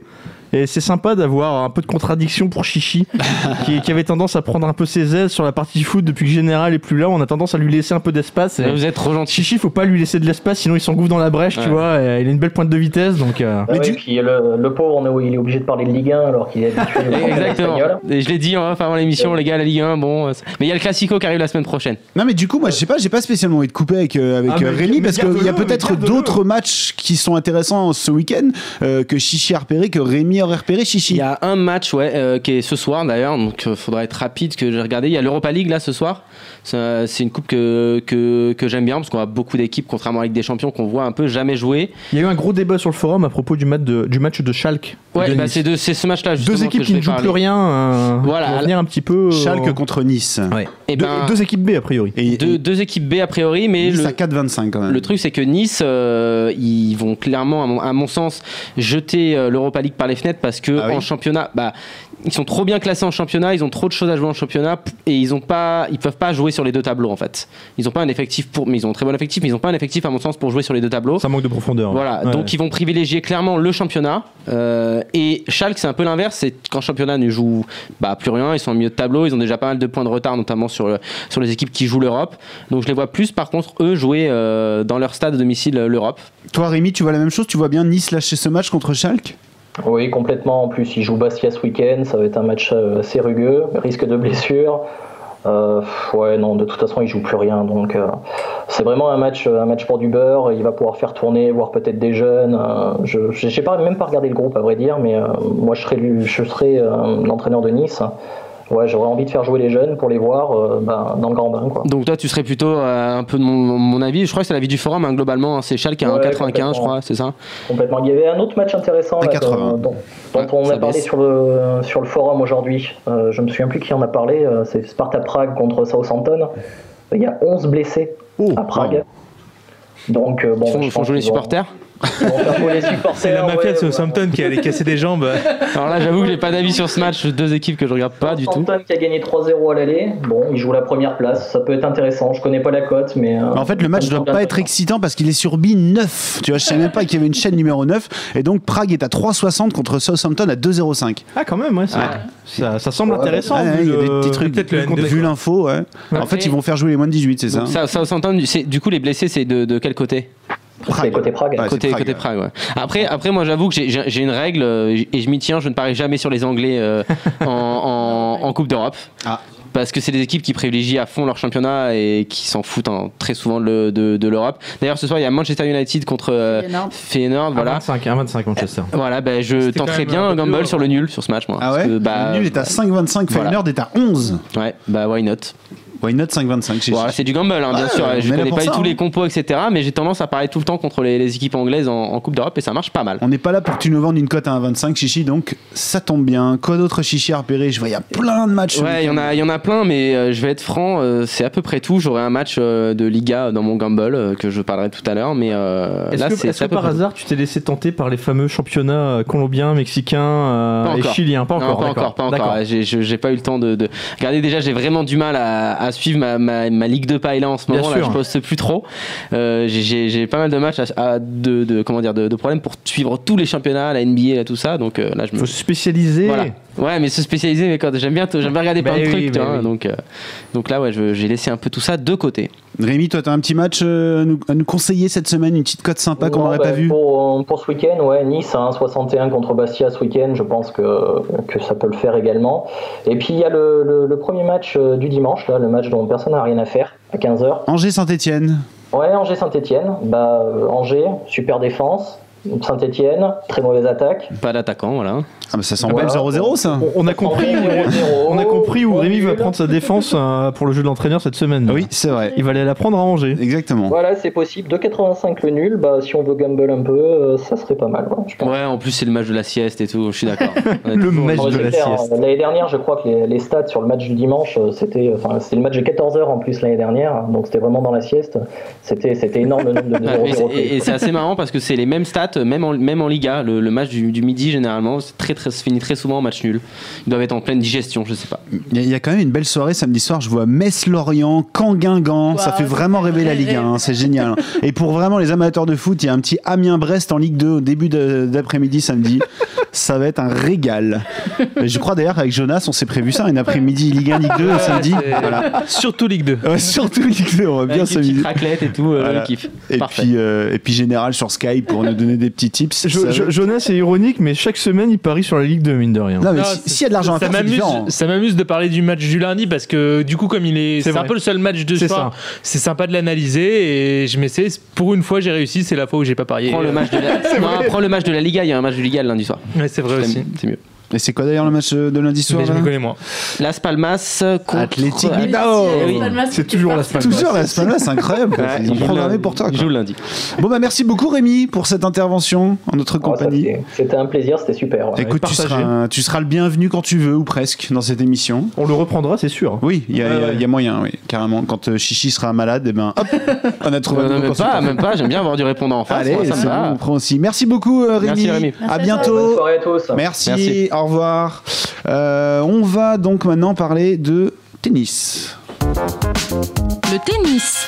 Et c'est sympa d'avoir un peu de contradiction pour Chichi, [LAUGHS] qui, qui avait tendance à prendre un peu ses aises sur la partie foot depuis que Général est plus là. On a tendance à lui laisser un peu d'espace. Et Vous êtes trop gentil. Chichi, faut pas lui laisser de l'espace, sinon il s'engouffre dans la brèche, tu vois. et il a une belle pointe de vitesse, donc. euh, Ah ouais, du- Puis le, le pauvre, on est- il est obligé de parler de Ligue 1 alors qu'il est habitué Exactement. Et je l'ai dit off avant l'émission, les gars, la Ligue 1, bon. euh, Mais il y a le Classico qui arrive la semaine prochaine. Non mais du coup moi je sais pas j'ai pas spécialement envie de couper avec, euh, avec Ah, mais euh, Rémi mais parce qu'il y a peut-être mais d'autres matchs qui sont intéressants ce week-end euh, que Chichi a repéré que Rémi repéré Il y a un match, ouais, euh, qui est ce soir d'ailleurs, donc il faudra être rapide que j'ai regardé. Il y a l'Europa League là ce soir. C'est une coupe que, que, que j'aime bien parce qu'on a beaucoup d'équipes, contrairement à la Ligue des Champions, qu'on voit un peu jamais jouer. Il y a eu un gros débat sur le forum à propos du match de, du match de Schalke. Ouais, de bah, Nice. c'est de- c'est ce match-là deux équipes que je qui ne jouent plus rien. euh, Voilà. pour revenir un petit peu. euh, Schalke contre Nice. Ouais. Et deux, ben, deux équipes B a priori. Et, deux, deux équipes B a priori, mais Nice le, à 4-25 quand même. Le truc, c'est que Nice, euh, ils vont clairement, à mon, à mon sens, jeter euh, l'Europa League par les fenêtres parce que Ah oui en championnat, bah, ils sont trop bien classés en championnat, ils ont trop de choses à jouer en championnat et ils ont pas, ils peuvent pas jouer sur les deux tableaux en fait. Ils ont pas un effectif pour, mais ils ont un très bon effectif, mais ils ont pas un effectif à mon sens pour jouer sur les deux tableaux. Ça manque de profondeur. Voilà, Ouais. donc ils vont privilégier clairement le championnat. Euh, et Schalke, c'est un peu l'inverse, c'est qu'en championnat, ne joue bah, plus rien, ils sont au milieu de tableau, ils ont déjà pas mal de points de retard, notamment sur, le- sur les équipes qui jouent l'Europe. Donc je les vois plus, par contre, eux jouer euh, dans leur stade à domicile euh, l'Europe. Toi Rémi tu vois la même chose? Tu vois bien Nice lâcher ce match contre Schalke? Oui, complètement. En plus, il joue Bastia ce week-end. Ça va être un match euh, assez rugueux. Risque de blessure. Euh, ouais, non, de toute façon, il joue plus rien. Donc, euh, c'est vraiment un match, un match pour du beurre. Il va pouvoir faire tourner, voir peut-être des jeunes. Euh, je j'ai pas même pas regardé le groupe, à vrai dire, mais euh, moi, je serais, je serais euh, l'entraîneur de Nice. Ouais, j'aurais envie de faire jouer les jeunes pour les voir euh, ben, dans le grand bain, quoi. Donc toi, tu serais plutôt euh, un peu de mon, mon avis. Je crois que c'est l'avis du forum hein, globalement. hein. c'est Schalke à Ouais, 1,95, je crois, c'est ça? Complètement. Il y avait un autre match intéressant À là, 80. dont, dont- dont Ouais, on a parlé baisse. sur le, sur le forum aujourd'hui. Euh, je me souviens plus qui en a parlé. euh, C'est Sparta Prague contre Southampton. Il y a 11 blessés Oh, à Prague. Donc, euh, bon, Ils font, je font jouer les supporters vont C'est la mafia ouais, de Southampton qui allait casser des jambes. Alors là, j'avoue que j'ai pas d'avis sur ce match. Deux équipes que je regarde pas du tout. Southampton qui a gagné 3-0 à l'aller. Bon, il joue la première place. Ça peut être intéressant. Je connais pas la cote, mais. euh, En fait, le match doit pas être excitant parce qu'il est sur B 9. Tu vois, je savais même pas qu'il y avait une chaîne numéro 9. Et donc, Prague est à 3,60 contre Southampton à 2,05. Ah, quand même, ouais. ça, ça, ça semble Ouais, intéressant. Ouais, vu il y a des petits trucs. peut-être le vu l'info, ouais. En fait, ils vont faire jouer les moins de 18, c'est ça Southampton, du coup, les blessés, c'est de, de quel côté? C'est côté Prague. Ouais, côté, Prague, côté ouais. Prague, ouais. Après, après, moi, j'avoue que j'ai- une règle euh, et je m'y tiens. Je ne parie jamais sur les Anglais euh, en, en- en Coupe d'Europe. Ah. Parce que c'est des équipes qui privilégient à fond leur championnat et qui s'en foutent hein, très souvent de, le- de, de l'Europe. D'ailleurs, ce soir, il y a Manchester United contre euh, Feyenoord. Voilà. 1,25, 1,25 Manchester. Voilà, ben, je même bien gamble sur le nul sur ce match, moi. Ah Parce que, bah, Le nul est à 5,25, voilà. Feyenoord est à 11. Ouais, bah why not? Why not 5,25 chez Voilà, c'est du gamble, hein, bien Ouais, sûr. on Je connais pas ça, du tout hein. les compos, etc. Mais j'ai tendance à parler tout le temps contre les, les équipes anglaises en, en Coupe d'Europe et ça marche pas mal. On n'est pas là pour que tu nous vendes une cote à 1,25 chichi, donc ça tombe bien. Quoi d'autre chichi à repérer Je vois, il y a plein de matchs. Ouais, il y en a, il y en a plein, mais euh, je vais être franc, euh, c'est à peu près tout. J'aurai un match euh, de Liga dans mon gamble euh, que je parlerai tout à l'heure, mais euh, Est-ce là que, c'est est-ce par tout. hasard tu t'es laissé tenter par les fameux championnats colombiens, mexicains euh, Pas et encore. chiliens? Pas Non, encore, pas encore, pas D'accord. encore. J'ai- pas eu le temps de, de... Regardez, déjà, j'ai vraiment du mal à, à à suivre ma, ma, ma Ligue 2 paille là en ce moment. Là, je poste plus trop. Euh, j'ai- pas mal de matchs à, à- de, de comment dire de, de problèmes pour suivre tous les championnats, la NBA, là, tout ça. Donc euh, là, je me Faut se spécialiser. voilà. Ouais, mais se spécialiser, mais quand j'aime bien, j'aime bien regarder Bah plein de oui, trucs, tu bah vois, oui. donc euh, donc là, ouais, j'ai laissé un peu tout ça de côté. Rémi, toi, t'as un petit match euh, à, nous, à nous conseiller cette semaine, une petite cote sympa qu'on n'aurait bah, pas vu Pour, pour ce week-end, ouais, Nice à 1,61 contre Bastia ce week-end, je pense que, que ça peut le faire également. Et puis il y a le, le- le premier match euh, du dimanche, là, le match dont personne n'a rien à faire, à 15h. Angers-Saint-Etienne. Ouais, Angers-Saint-Etienne. Bah, euh, Angers, super défense. Saint-Etienne, très mauvaise attaque. Pas d'attaquant, voilà. Ah, bah ça sent Voilà. belle 0-0, ça On a compris, on a compris où Rémi va prendre sa défense euh, pour le jeu de l'entraîneur cette semaine. Oui, c'est vrai. Il va aller la prendre à Angers. Exactement. Voilà, c'est possible. 2,85 le nul. Bah, si on veut gamble un peu, euh, ça serait pas mal. ouais, je pense. Ouais, en plus c'est le match de la sieste et tout, je suis d'accord. [LAUGHS] Le match de la clair, sieste. hein. L'année dernière, je crois que les, les stats sur le match du dimanche, euh, c'était, enfin, le match de 14h en plus l'année dernière, donc c'était vraiment dans la sieste. C'était, c'était énorme le nombre de Ouais, [LAUGHS] et 0 c'est- et, et c'est assez marrant parce que c'est les mêmes stats, même en, même en Liga. Le, le match du, du midi, généralement, c'est très, très, se finit très souvent en match nul. Ils doivent être en pleine digestion, je sais pas. Il y, a- il y a quand même une belle soirée samedi soir. Je vois Metz-Lorient, Caen-Guingamp. Ça fait vraiment rêver la Ligue 1. C'est génial. [LAUGHS] Et pour vraiment les amateurs de foot, il y a un petit Amiens-Brest en Ligue 2 au début d'après-midi samedi. Ça va être un régal. Je crois d'ailleurs avec Jonas, on s'est prévu ça, une après-midi Ligue 1, Ligue 2 samedi. Voilà. Surtout Ligue 2. Ouais, surtout Ligue 2, on va bien s'amuser. raclettes et tout, euh, Voilà. kiff. Et Parfait. puis, euh, et puis général sur Skype pour nous donner des petits tips. Ça- Jo- Jonas est ironique, mais chaque semaine il parie sur la Ligue 2, mine de rien. Non, mais Non, si- c'est- s'il y a de l'argent à ça faire, ça m'amuse de parler du match du lundi parce que du coup comme il est, C'est un peu le seul match de soir, c'est sympa de l'analyser et je m'essaie. Pour une fois, j'ai réussi. C'est la fois où j'ai pas parié. Prends le match de la, [LAUGHS] non, prends le match de la Liga, il y a un match de Liga le lundi soir. Ouais, c'est vrai aussi. C'est mieux. Et c'est quoi d'ailleurs le match de lundi soir Mais je me connais moins. Las Palmas contre Athletic Ah, Bilbao. C'est toujours la semaine. Toujours la semaine c'est incroyable. quoi. Ils ont programmé pour toi. Quoi. joue lundi. Bon bah merci beaucoup Rémi pour cette intervention en notre ça, compagnie. c'était- un plaisir, c'était super. ouais. Écoute, tu seras, tu seras le bienvenu quand tu veux ou presque dans cette émission. On le reprendra, c'est sûr. Oui, il y, a- y y moyen, oui, carrément. Quand euh, Chichi sera malade, et ben hop, [LAUGHS] on a trouvé Euh, un non, nouveau même pas, même pas. J'aime bien avoir du répondant en face. Allez, ça me va. on prend aussi. Merci beaucoup euh, Rémi. Merci, Rémi. À bientôt. Bonne soirée à tous. Merci. Au revoir. Euh, on va donc maintenant parler de tennis. Le tennis.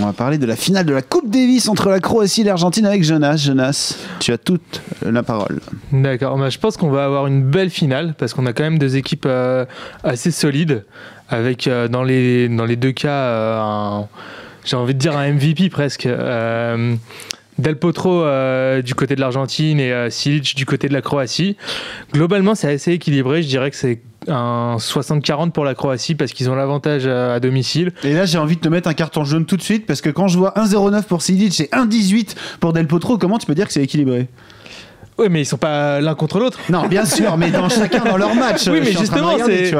On va parler de la finale de la Coupe Davis entre la Croatie et l'Argentine avec Jonas. Jonas, tu as toute la parole. D'accord, bah, je pense qu'on va avoir une belle finale parce qu'on a quand même deux équipes euh, assez solides avec euh, dans, les, dans les deux cas, euh, un- j'ai envie de dire un MVP presque. Del Potro euh, du côté de l'Argentine et euh, Silic du côté de la Croatie. Globalement, c'est assez équilibré. Je dirais que c'est un 60-40 pour la Croatie parce qu'ils ont l'avantage euh, à domicile. Et là, j'ai envie de te mettre un carton jaune tout de suite parce que quand je vois 1,09 pour Sidic et 1,18 pour Del Potro, comment tu peux dire que c'est équilibré? Oui, mais ils sont pas l'un contre l'autre. Non, bien [LAUGHS] sûr, mais dans chacun dans leur match. Oui, euh, mais justement, c'est-.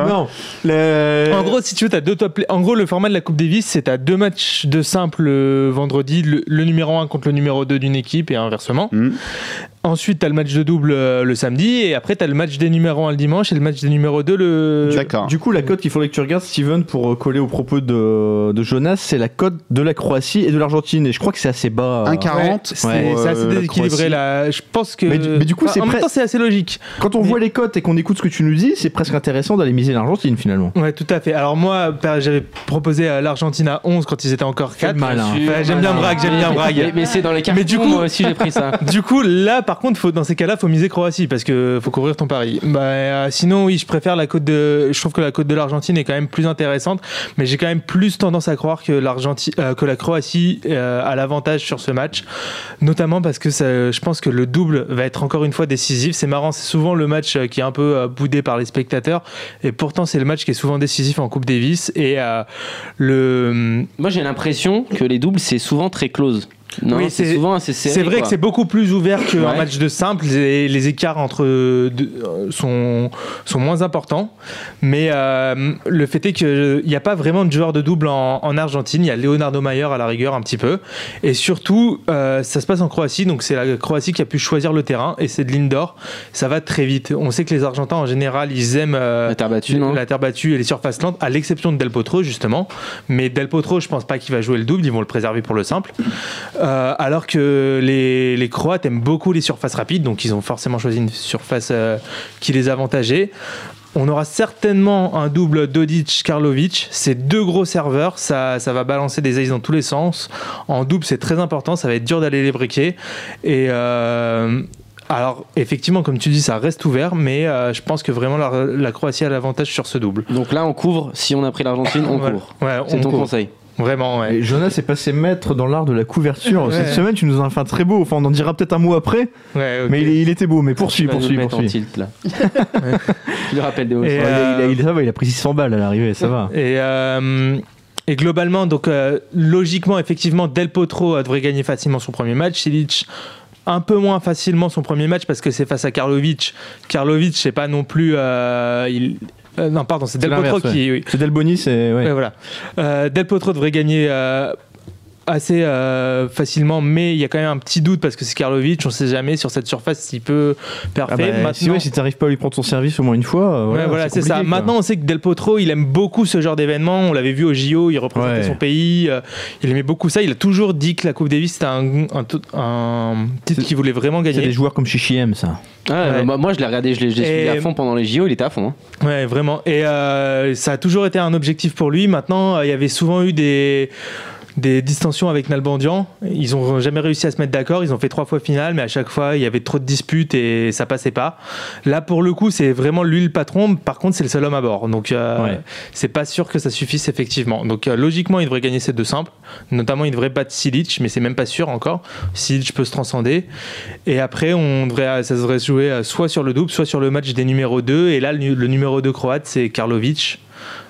Le- En gros, si tu veux, t'as deux top En gros, le format de la Coupe Davis, c'est t'as deux matchs de simple le vendredi, le, le numéro 1 contre le numéro 2 d'une équipe et inversement. Mhm. Ensuite, t'as le match de double euh, le samedi et après, t'as le match des numéros 1 le dimanche et le match des numéros 2 le. D'accord. Du coup, la cote qu'il faudrait que tu regardes, Steven, pour euh, coller au propos de, de Jonas, c'est la cote de la Croatie et de l'Argentine. Et je crois que c'est assez bas. 1,40 Ouais, c'est euh, assez déséquilibré là. Je pense que. Mais du- mais du coup, Enfin, En même temps, c'est assez logique. Quand on Mais- voit les cotes et qu'on écoute ce que tu nous dis, c'est presque intéressant d'aller miser l'Argentine finalement. Ouais, tout à fait. Alors, moi, per- j'avais proposé à l'Argentine à 11 quand ils étaient encore 4. malin. Ouais, j'aime bien Braque, j'aime bien Braque. Mais, mais c'est dans les cartons. Mais du coup- moi aussi j'ai pris ça. [LAUGHS] Du coup, là, par contre, faut, dans ces cas-là, faut miser Croatie parce que faut couvrir ton pari. Bah, euh, sinon, oui, je préfère la côte de. Je trouve que la côte de l'Argentine est quand même plus intéressante, mais j'ai quand même plus tendance à croire que l'Argentine, euh, que la Croatie euh, a l'avantage sur ce match, notamment parce que je pense que le double va être encore une fois décisif. C'est marrant, c'est souvent le match qui est un peu boudé par les spectateurs, et pourtant c'est le match qui est souvent décisif en Coupe Davis. Et le Moi j'ai l'impression que les doubles c'est souvent très close. Non, Oui, c'est souvent vrai quoi. que c'est beaucoup plus ouvert qu'un Ouais. match de simple. Les, les écarts entre deux, euh, sont, sont moins importants. Mais euh, le fait est qu'il n'y a pas vraiment de joueur de double en, en Argentine. Il y a Leonardo Mayer à la rigueur un petit peu. Et surtout, euh, ça se passe en Croatie. Donc c'est la Croatie qui a pu choisir le terrain. Et c'est de l'indoor. Ça va très vite. On sait que les Argentins en général, ils aiment euh, La terre battue, non la terre battue et les surfaces lentes, à l'exception de Del Potro justement. Mais Del Potro, je pense pas qu'il va jouer le double. Ils vont le préserver pour le simple. Euh, alors que les, les Croates aiment beaucoup les surfaces rapides, donc ils ont forcément choisi une surface euh, qui les avantageait. on aura certainement un double Dodic-Karlovic. C'est deux gros serveurs. Ça, ça va balancer des aces dans tous les sens. En double, c'est très important. Ça va être dur d'aller les briquer. Et. euh, alors, effectivement, comme tu dis, ça reste ouvert, mais euh, je pense que vraiment la, la Croatie a l'avantage sur ce double. Donc là, on couvre. Si on a pris l'Argentine, on [COUGHS] Ouais. couvre. Ouais, C'est on ton couvre. conseil. Vraiment, ouais. Et Jonas est passé maître dans l'art de la couverture. Ouais. Cette semaine, tu nous en as fait un très beau. Enfin, on en dira peut-être un mot après. Ouais, ok. Mais il, il était beau. Mais poursuis, poursuis, le mettre en poursuis. tilt, là. [LAUGHS] Tu le rappelles des Ouais, il, a, il a- il a- ça va, il a pris 600 balles à l'arrivée, ça va. Et, euh, et globalement, donc euh, logiquement, effectivement, Del Potro euh, devrait gagner facilement son premier match. Silic un peu moins facilement son premier match parce que c'est face à Karlovic. Karlovic, c'est pas non plus. euh, il- euh, non, pardon, c'est Del Potro qui. oui. C'est Del Boni, c'est. ouais. Ouais, voilà. Euh, Del Potro devrait gagner euh, assez euh, facilement, mais il y a quand même un petit doute parce que c'est Karlovic. On sait jamais sur cette surface s'il peut Ah parfait. bah, si ouais, si t'arrives pas à lui prendre son service au moins une fois, euh, Ouais, voilà, c'est ça. quoi. Maintenant, on sait que Del Potro, il aime beaucoup ce genre d'événement. On l'avait vu au JO, il représentait Ouais. son pays. euh, il aimait beaucoup ça. Il a toujours dit que la Coupe Davis, c'était un, un, un titre C'est- qu'il voulait vraiment c'est gagner. des joueurs comme Chichi aime ça. Ah, Ouais. bah, moi, je l'ai regardé, je l'ai suivi à fond pendant les JO, il était à fond. hein. Ouais, vraiment. Et euh, ça a toujours été un objectif pour lui. Maintenant, euh, il y avait souvent eu des des distensions avec Nalbandian. Ils ont jamais réussi à se mettre d'accord. Ils ont fait trois fois finale, mais à chaque fois, il y avait trop de disputes et ça passait pas. Là, pour le coup, c'est vraiment lui le patron. Par contre, c'est le seul homme à bord. Donc, euh, Ouais. c'est pas sûr que ça suffise effectivement. Donc, euh, logiquement, il devrait gagner ces deux simples. Notamment, il devrait battre Silic, mais c'est même pas sûr encore. Silic peut se transcender. Et après, on devrait, ça devrait se jouer euh, soit sur le double, soit sur le match des numéros 2. Et là, le, le numéro 2 croate, c'est Karlovic.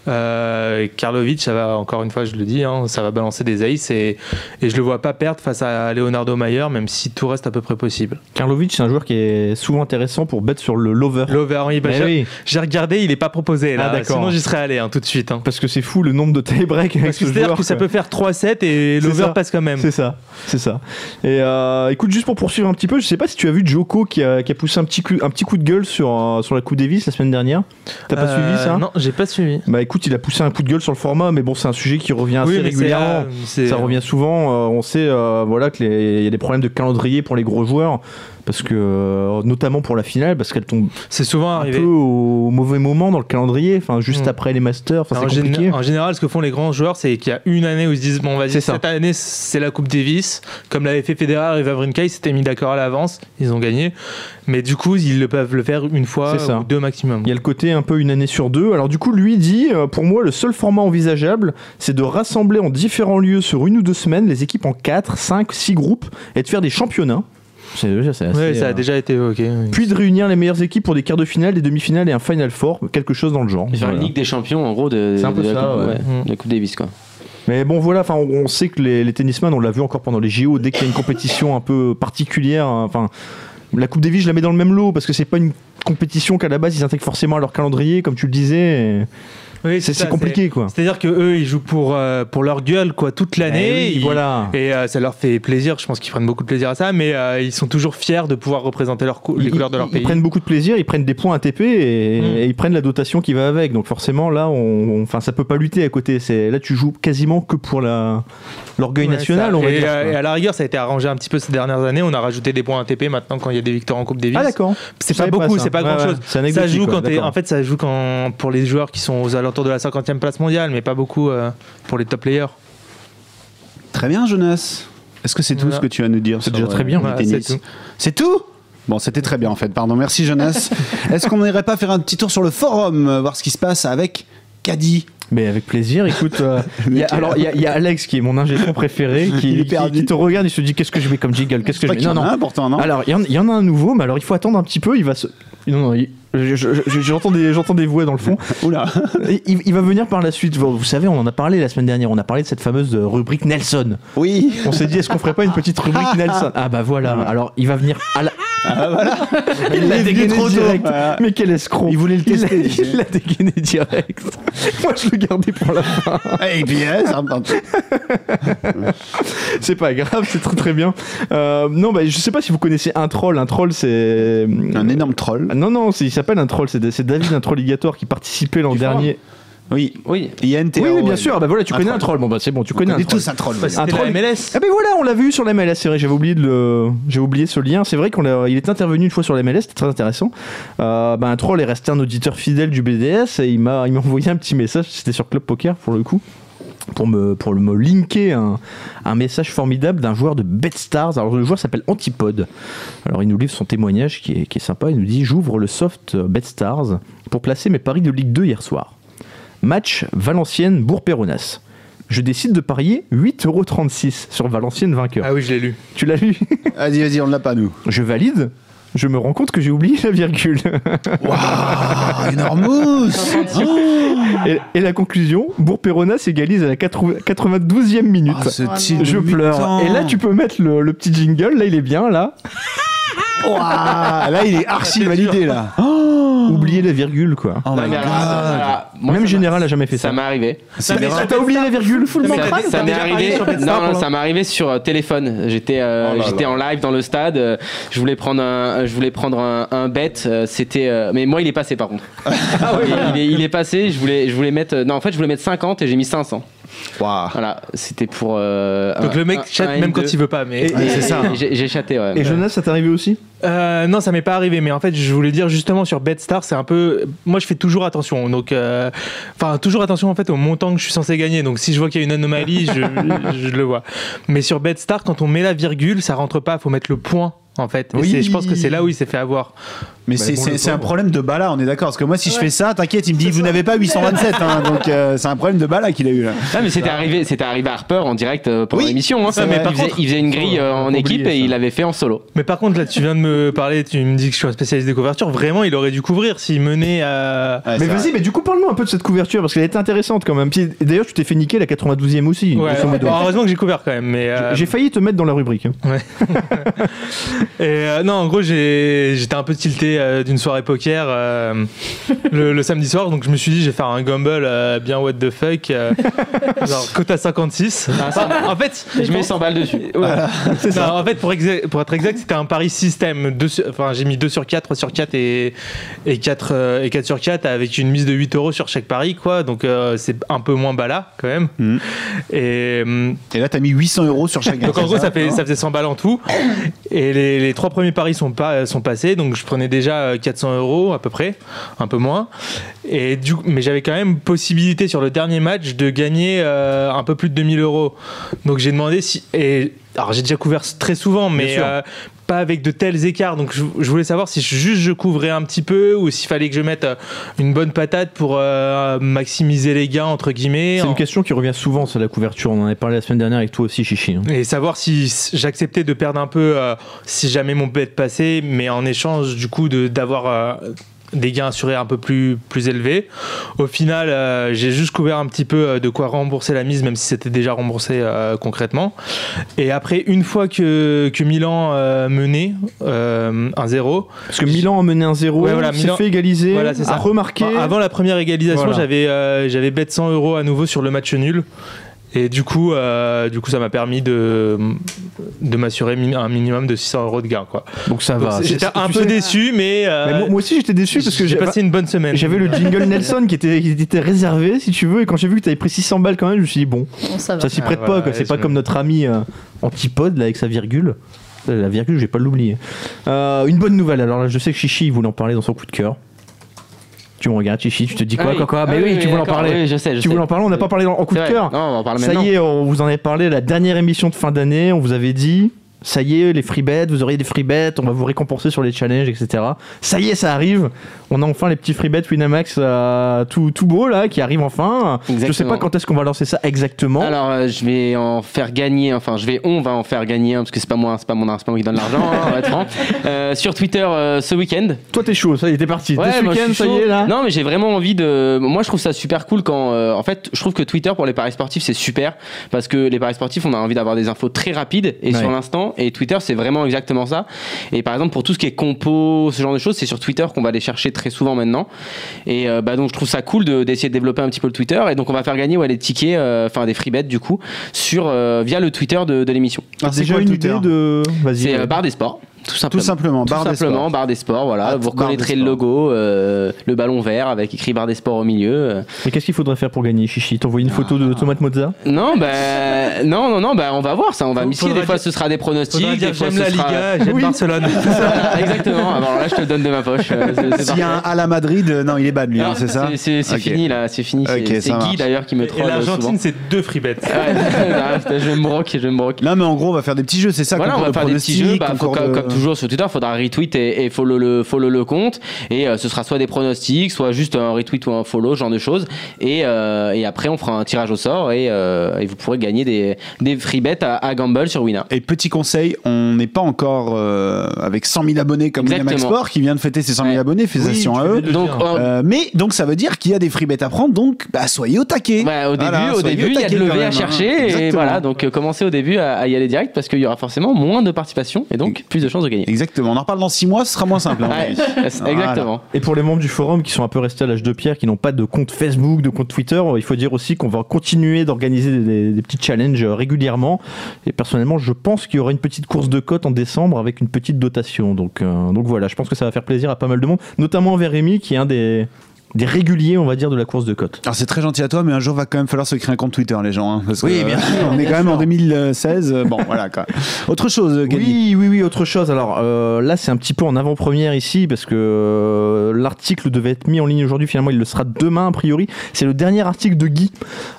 Euh, Karlovic, ça va, encore une fois, je le dis, hein, ça va balancer des aces et, et je le vois pas perdre face à Leonardo Mayer, même si tout reste à peu près possible. Karlovic, c'est un joueur qui est souvent intéressant pour bet sur le lover. L'over, oui, bah, Eh j'ai oui, j'ai regardé, il est pas proposé là. Ah, d'accord. Sinon, j'y serais allé hein, tout de suite. hein. parce que c'est fou le nombre de tie-break avec Parce ce c'est-à-dire que ça peut faire 3-7 et l'over passe quand même. C'est ça, c'est ça. Et euh, écoute, juste pour poursuivre un petit peu, je sais pas si tu as vu Joko qui a, qui a poussé un petit, coup, un petit coup de gueule sur, euh, sur la Coupe Davis la semaine dernière. T'as pas Euh, suivi ça? Non, j'ai pas suivi. Bah écoute, il a poussé un coup de gueule sur le format, mais bon, c'est un sujet qui revient assez Oui, régulièrement. euh, Ça revient souvent. euh, on sait euh, voilà que les- il y a des problèmes de calendrier pour les gros joueurs parce que euh, notamment pour la finale parce qu'elle tombe C'est souvent un arrivé. peu au mauvais moment dans le calendrier. Enfin, juste Mm. après les Masters. Enfin, en, gén- compliqué. en général, ce que font les grands joueurs, c'est qu'il y a une année où ils se disent bon, vas-y, ça. cette année c'est la Coupe Davis, comme l'avait fait Federer et Wawrinka, ils s'étaient mis d'accord à l'avance, ils ont gagné, mais du coup ils le peuvent le faire une fois ça. ou deux maximum. Il y a le côté un peu une année sur deux. Alors du coup, lui dit, euh, pour moi, le seul format envisageable, c'est de rassembler en différents lieux sur une ou deux semaines les équipes en 4, 5, 6 groupes et de faire des championnats. C'est déjà c'est assez, Ouais, ça euh, a déjà été évoqué. oui. Puis de réunir les meilleures équipes pour des quarts de finale, des demi-finales et un Final Four, quelque chose dans le genre. Et faire Voilà. une Ligue des Champions, en gros, de, C'est un peu de la, ça, coupe, ouais. Mm. de la Coupe Davis, quoi. Mais bon, voilà, enfin, on, on sait que les, les tennisman, on l'a vu encore pendant les JO, dès qu'il y a une compétition un peu particulière, hein, enfin, la Coupe Davis, je la mets dans le même lot parce que c'est pas une compétition qu'à la base ils intègrent forcément à leur calendrier, comme tu le disais. et Oui, C'est compliqué, quoi. C'est-à-dire que eux, ils jouent pour euh, pour leur gueule quoi toute l'année. Eh oui, Ils- voilà. Et euh, ça leur fait plaisir. Je pense qu'ils prennent beaucoup de plaisir à ça, mais euh, ils sont toujours fiers de pouvoir représenter leur cou- les Ils- couleurs de leur ils, pays. prennent beaucoup de plaisir, ils prennent des points ATP et, Mm. et ils prennent la dotation qui va avec. Donc forcément, là, on, enfin, ça peut pas lutter à côté. C'est là, tu joues quasiment que pour la l'orgueil Ouais, national, ça. on va et, dire. quoi. et à la rigueur, ça a été arrangé un petit peu ces dernières années. On a rajouté des points ATP maintenant quand il y a des victoires en Coupe Davis. Ah d'accord. C'est pas beaucoup, c'est pas grand chose. Ça joue quand en fait, ça joue quand pour les joueurs qui sont aux alentours de la 50e place mondiale, mais pas beaucoup euh, pour les top players. Très bien, Jonas. Est-ce que c'est tout ce que tu as à nous dire C'est déjà très euh, bien. Voilà, c'est tout. Tout Bon, c'était très bien en fait. Pardon, merci Jonas. [LAUGHS] Est-ce qu'on n'irait pas faire un petit tour sur le forum, euh, voir ce qui se passe avec Caddy Mais avec plaisir, écoute. euh, [LAUGHS] il y a- alors, il y, a- il y a Alex qui est mon ingé préféré, [LAUGHS] qui, te regarde, il se dit qu'est-ce que je mets comme jingle, qu'est-ce que je mets. y Non, non. un pourtant, non Alors, il y, en- il y en a un nouveau, mais alors il faut attendre un petit peu. Il va se. Non, non, il- j'entends des, j'entends des voix dans le fond. [LAUGHS] Oula. Il, il va venir par la suite. Vous, vous savez, on en a parlé la semaine dernière. On a parlé de cette fameuse euh, rubrique Nelson. Oui. On s'est dit, est-ce qu'on ferait pas une petite rubrique Nelson? Ah bah voilà. Alors, il va venir à la. [LAUGHS] Il l'a est venu dégainé trop tôt. direct. Voilà. Mais quel escroc. Il voulait le Il l'a- tester. Il l'a dégainé direct. [LAUGHS] Moi, je le gardais pour la fin. Et puis, hein, ça me tente. [LAUGHS] C'est pas grave, c'est très très bien. Euh, non, bah, je sais pas si vous connaissez un troll. Un troll, c'est. un énorme troll. Ah, Non, non, c'est- il s'appelle un troll. C'est c'est David, un trolligator qui participait l'an dernier. Oui. Oui. Il y a NTA. Oui, oui, bien sûr. Ah bah voilà, tu Un connais troll. un troll. Bon, bah c'est bon, tu On connais un troll. tous un troll. Bah, c'était troll. MLS. Ah ben voilà, on l'a vu sur la MLS, c'est vrai, j'avais oublié de le, j'ai oublié ce lien. C'est vrai qu'on il est intervenu une fois sur la MLS, c'était très intéressant. Euh, ben, un troll est resté un auditeur fidèle du BDS et il m'a, il m'a envoyé un petit message. C'était sur Club Poker pour le coup. Pour me, pour me linker un, un message formidable d'un joueur de BetStars. Alors le joueur s'appelle Antipode. Alors il nous livre son témoignage qui est, qui est sympa. Il nous dit J'ouvre le soft BetStars pour placer mes paris de Ligue 2 hier soir. Match Valenciennes-Bourg-Péronas. Je décide de parier 8,36€ sur Valenciennes vainqueur. Ah oui, je l'ai lu. Tu l'as lu? [LAUGHS] Vas-y, vas-y, on l'a pas, nous. Je valide. Je me rends compte que j'ai oublié la virgule. [LAUGHS] Waouh, [LAUGHS] énormous Et, et la conclusion, Bourg-Péronas égalise à la 80 92e minute. Ah, ce je pleure. Et là, tu peux mettre le, le petit jingle. Là, il est bien, là. Là, il est archi validé, là. [LAUGHS] Oublier la virgule, quoi. Oh my mais alors, god. voilà, moi, Même ça Général a jamais fait Ça ça. m'est arrivé. T'as oublié la virgule full Ça, crâne, ça m'est arrivé. Non, ça m'est arrivé sur euh, téléphone. J'étais, euh, Oh là j'étais là. en live dans le stade. euh, je voulais prendre un, je voulais prendre un, un bet. euh, C'était, euh, mais moi, il est passé par contre. [LAUGHS] Ah il, il est, il est passé. Je voulais, je voulais mettre. euh, Non, en fait, je voulais mettre 50 et j'ai mis 500. Waouh. Voilà, c'était pour. euh, Donc un- le mec un- chatte un même M2. quand il veut pas. Mais c'est ça. J'ai chatté, ouais. Et Jonas, ça t'est arrivé aussi? Euh, non, ça m'est pas arrivé, mais en fait, je voulais dire justement sur BetStar, c'est un peu. Moi, je fais toujours attention, donc, euh, enfin, toujours attention en fait au montant que je suis censé gagner. Donc, si je vois qu'il y a une anomalie, je, [LAUGHS] je le vois. Mais sur BetStar, quand on met la virgule, ça rentre pas. Faut mettre le point. En fait, Et Oui. je pense que c'est là où il s'est fait avoir. Mais Bah, c'est bon, un problème de bala, on est d'accord. Parce que moi, si je fais ça, t'inquiète, il me dit Vous n'avez pas 827. hein, donc, euh, c'est un problème de bala qu'il a eu là. Ah, mais c'était arrivé, c'était arrivé à Harper en direct euh, pendant Oui, l'émission. Hein. il, faisait, contre- il faisait une grille euh, en équipe et ça. il l'avait fait en solo. Mais par contre, là, tu viens de me parler, tu me dis que je suis un spécialiste des couvertures. Vraiment, il aurait dû couvrir s'il menait à. Ouais, Mais vas-y, mais du coup, parle-nous un peu de cette couverture parce qu'elle était intéressante quand même. Puis, D'ailleurs, tu t'es fait niquer la 92e aussi. Ouais, heureusement que j'ai couvert quand même. Mais euh, J'ai failli te mettre dans la rubrique. [LAUGHS] Et euh, non, en gros, j'ai- j'étais un peu tilté euh, d'une soirée poker euh, le, le samedi soir, donc je me suis dit, je vais faire un gamble euh, bien what the fuck, euh, [LAUGHS] genre cote à 56. Enfin, en fait, Je mets 100 balles dessus. [LAUGHS] non, en fait, pour, exa- pour être exact, c'était un pari système. Enfin, j'ai mis 2 sur 4, 3 sur 4 et, et, 4, euh, et 4 sur 4 avec une mise de 8 euros sur chaque pari, quoi. Donc euh, c'est un peu moins bala quand même. Mhm. Et. Et là, t'as mis 800 euros sur chaque donc en gros, ça, fait, ça faisait 100 balles en tout. Et les, les trois premiers paris sont, pas, sont passés. Donc je prenais déjà euh, 400 euros à peu près, un peu moins. Mais j'avais quand même possibilité sur le dernier match de gagner euh, un peu plus de 2000 euros. Donc j'ai demandé si. Alors j'ai déjà couvert très souvent, mais euh, pas avec de tels écarts. Donc je, je voulais savoir si juste je couvrais un petit peu ou s'il fallait que je mette euh, une bonne patate pour euh, maximiser les gains, entre guillemets. C'est une question qui revient souvent, c'est la couverture. On en avait parlé la semaine dernière avec toi aussi, Chichi. hein. et savoir si j'acceptais de perdre un peu euh, si jamais mon bet passait, mais en échange du coup de- d'avoir des gains assurés un peu plus, plus élevés. Au final, euh, j'ai juste couvert un petit peu euh, de quoi rembourser la mise, même si c'était déjà remboursé euh, concrètement. Et après, une fois que, que Milan euh, menait euh, 1-0, Parce que Milan a mené un 0, Ouais, voilà, s'est Milan- fait égaliser, Voilà, a remarqué. Enfin, avant la première égalisation, Voilà. j'avais j'avais bet 100 euros à nouveau sur le match nul. Et du coup, euh, du coup, ça m'a permis de, de m'assurer un minimum de 600 euros de gain. Quoi. Donc ça va. J'étais un peu sais- déçu, mais, euh, Mais moi, moi aussi j'étais déçu parce que j'ai passé une bonne semaine. J'avais le jingle [LAUGHS] Nelson qui était, qui était réservé, si tu veux, et quand j'ai vu que tu avais pris 600 balles quand même, je me suis dit, bon, Bon, ça s'y prête pas, ouais, c'est pas comme notre ami euh, Antipode, là, avec sa virgule. Euh, La virgule, je vais pas l'oublier. Euh, une bonne nouvelle, alors là, je sais que Chichi, il voulait en parler dans son coup de cœur. Tu me regardes, Chichi, tu te dis quoi, Ah quoi, quoi Ah Mais oui, tu voulais en parler. oui, je sais, je tu sais. voulais en parler, on n'a pas parlé en coup de cœur. Non, on en parler Ça maintenant. y est, on vous en avait parlé la dernière émission de fin d'année, on vous avait dit. Ça y est, les free bets, vous auriez des free bets, on va vous récompenser sur les challenges, etc. Ça y est, ça arrive. On a enfin les petits free bets Winamax euh, tout, tout beau là, qui arrivent enfin. Je sais pas quand est-ce qu'on va lancer ça exactement. Alors, euh, je vais en faire gagner, enfin, je vais, on va en faire gagner, parce que c'est pas moi, c'est pas mon, pas moi qui donne l'argent, hein, on va être franc. Euh, sur Twitter ce week-end. Toi, t'es chaud, ça y est, t'es parti. Ce je week-end, ça y est là. Non, mais j'ai vraiment envie de. Moi, je trouve ça super cool quand. en fait, je trouve que Twitter pour les paris sportifs, c'est super parce que les paris sportifs, on a envie d'avoir des infos très rapides et Ouais. sur l'instant. Et Twitter, c'est vraiment exactement ça. Et par exemple, pour tout ce qui est compo, ce genre de choses, c'est sur Twitter qu'on va aller chercher très souvent maintenant. Et euh, bah, donc, je trouve ça cool de- d'essayer de, développer un petit peu le Twitter. Et donc, on va faire gagner ouais, les tickets, euh, enfin des free bets du coup, sur, euh, via le Twitter de, de l'émission. Alors, c'est déjà quoi une idée de. Vas-y. C'est ouais. euh, Bar des Sports. Tout simplement. Tout simplement, Tout barre des simplement, sports. barre des sports, voilà. Ah, Vous reconnaîtrez le logo, euh, le ballon vert avec écrit barre des sports au milieu. euh. Mais qu'est-ce qu'il faudrait faire pour gagner, Chichi? T'envoyer une photo de Tomate Mozza Non, ben non, non, non, ben on va voir ça, on va Des fois, dire- ce sera des pronostics, des fois, j'aime la sera. Liga, j'aime Barcelone. [LAUGHS] Voilà, Exactement. Alors là, je te le donne de ma poche. euh, S'il y a un à la Madrid, non, il est bad lui, hein, c'est ça C'est fini là, c'est fini. C'est Guy d'ailleurs qui me Et troll l'Argentine, c'est deux free bets. [LAUGHS] Je me broque, je me broque. Non, mais en gros, on va faire des petits jeux, c'est ça Voilà, on va faire des petits jeux. Bah, comme toujours sur Twitter, il faudra retweet et, et follow, le, follow le compte. Et euh, ce sera soit des pronostics, soit juste un retweet ou un follow, ce genre de choses. Et, euh, et après, on fera un tirage au sort et, euh, et vous pourrez gagner des, des free bets à, à Gamble sur Wina. Et petit conseil, on n'est pas encore euh, avec 100 000 abonnés comme Winamax. Sport qui vient de fêter ses 100 000 Ouais. abonnés, félicitations Oui, à eux. Donc, euh, Euh, mais donc ça veut dire qu'il y a des free bets à prendre, donc bah, soyez au taquet. bah, au début, Voilà, au soyez début, il y a de lever à hein. chercher. Et voilà, donc euh, commencez au début à, à y aller direct parce qu'il y aura forcément moins de participation et donc plus de chances de gagner. Exactement, on en reparle dans 6 mois, ce sera moins simple. hein, Ouais, [LAUGHS] exactement. Et pour les membres du forum qui sont un peu restés à l'âge de pierre, qui n'ont pas de compte Facebook, de compte Twitter, il faut dire aussi qu'on va continuer d'organiser des, des- des petits challenges régulièrement. Et personnellement, je pense qu'il y aura une petite course de cote en décembre avec une petite dotation. Donc, euh, donc voilà, je pense que ça va faire plaisir à pas mal de monde, notamment envers Rémi, qui est un des, des réguliers, on va dire, de la course de cote. Alors c'est très gentil à toi, mais un jour va quand même falloir se créer un compte Twitter, les gens. hein, parce que, Oui, bien euh, On est quand même en 2016. euh, Bon, voilà quoi. Autre chose, Gadi. Oui, oui, oui, autre chose. Alors euh, là, c'est un petit peu en avant-première ici parce que euh, l'article devait être mis en ligne aujourd'hui. Finalement, il le sera demain a priori. C'est le dernier article de Guy.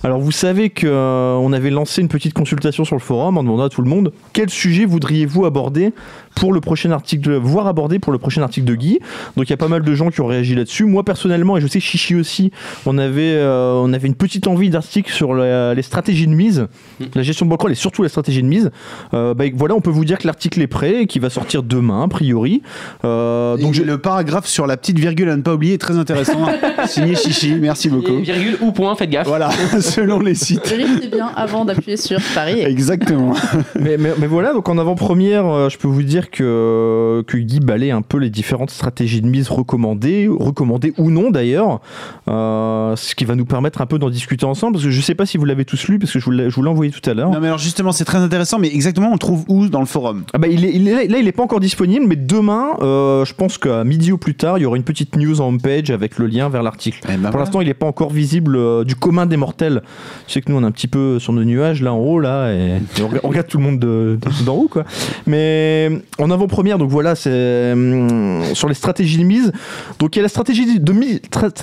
Alors vous savez que euh, on avait lancé une petite consultation sur le forum en demandant à tout le monde quel sujet voudriez-vous aborder pour le prochain article, voir aborder pour le prochain article de Guy? Donc il y a pas mal de gens qui ont réagi là-dessus. Moi personnellement, et je sais Chichi aussi, on avait, euh, on avait une petite envie d'article sur la- les stratégies de mise, la gestion de bankroll et surtout la stratégie de mise. Euh, bah, voilà, on peut vous dire que l'article est prêt et qu'il va sortir demain, a priori. Euh, Donc je- le paragraphe sur la petite virgule à ne pas oublier est très intéressant. [LAUGHS] Signé Chichi, merci Et beaucoup. virgule ou point, faites gaffe. Voilà, [LAUGHS] selon les sites. Vérifiez bien avant d'appuyer sur Paris. Exactement. [LAUGHS] mais, mais- mais voilà, donc en avant-première, euh, je peux vous dire que, que Guy balaye un peu les différentes stratégies de mise recommandées, recommandées ou non d'ailleurs, euh, ce qui va nous permettre un peu d'en discuter ensemble, parce que je sais pas si vous l'avez tous lu, parce que je vous l'ai envoyé tout à l'heure. Non mais alors justement c'est très intéressant, mais exactement on le trouve où dans le forum? Ah bah, il est, il est- là, il est pas encore disponible, mais demain, euh, je pense qu'à midi ou plus tard, il y aura une petite news en homepage avec le lien vers l'article. Eh ben Pour voilà. l'instant, il n'est pas encore visible euh, du commun des mortels. Je sais que nous, on est un petit peu sur nos nuages là en haut là, et, et on, regarde- on regarde tout le monde de- de- d'en haut quoi. Mais en avant-première, donc voilà, c'est hum, sur les stratégies de mise. Donc il y a la stratégie de mise,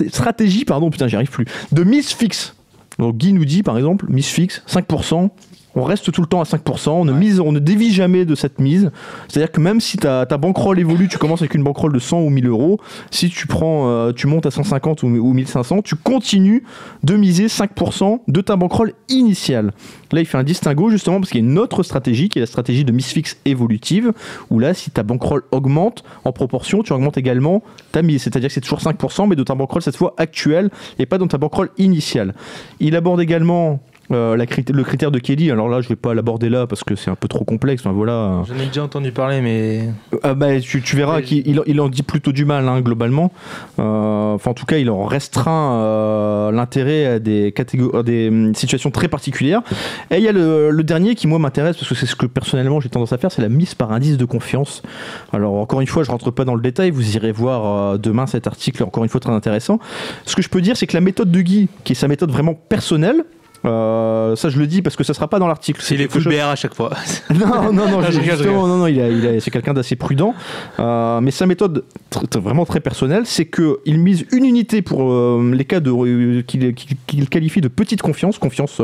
stratégie, pardon, putain, j'y arrive plus, de mise fixe. Donc Guy nous dit par exemple, mise fixe, 5%. On reste tout le temps à 5%, on ne, mise, on ne dévie jamais de cette mise. C'est-à-dire que même si ta, ta bankroll évolue, tu commences avec une bankroll de 100 ou 1000 euros, si tu prends, euh, tu montes à 150 ou, ou 1500, tu continues de miser 5% de ta bankroll initiale. Là, il fait un distinguo justement parce qu'il y a une autre stratégie qui est la stratégie de mise fixe évolutive, où là, si ta bankroll augmente en proportion, tu augmentes également ta mise. C'est-à-dire que c'est toujours 5%, mais de ta bankroll cette fois actuelle et pas dans ta bankroll initiale. Il aborde également euh, la le critère de Kelly. Alors là, je vais pas l'aborder là parce que c'est un peu trop complexe. Enfin, voilà. J'en ai déjà entendu parler, mais. Ah bah, tu, tu verras qu'il il- il en dit plutôt du mal hein, globalement. Euh, Enfin, en tout cas, il en restreint euh, l'intérêt à des, catégor- à des hum, situations très particulières. Et il y a le, le dernier qui moi m'intéresse parce que c'est ce que personnellement j'ai tendance à faire, c'est la mise par indice de confiance. Alors encore une fois, je rentre pas dans le détail. Vous irez voir euh, demain cet article, encore une fois très intéressant. Ce que je peux dire, c'est que la méthode de Guy, qui est sa méthode vraiment personnelle. Euh, ça je le dis parce que ça sera pas dans l'article. C'est les full chose- BR à chaque fois. [LAUGHS] non, non, non, [LAUGHS] je justement, non, non, il a- il a- c'est quelqu'un d'assez prudent. Euh, mais sa méthode, tr- vraiment très personnelle, c'est qu'il mise une unité pour euh, les cas qu'il qualifie de petite confiance, confiance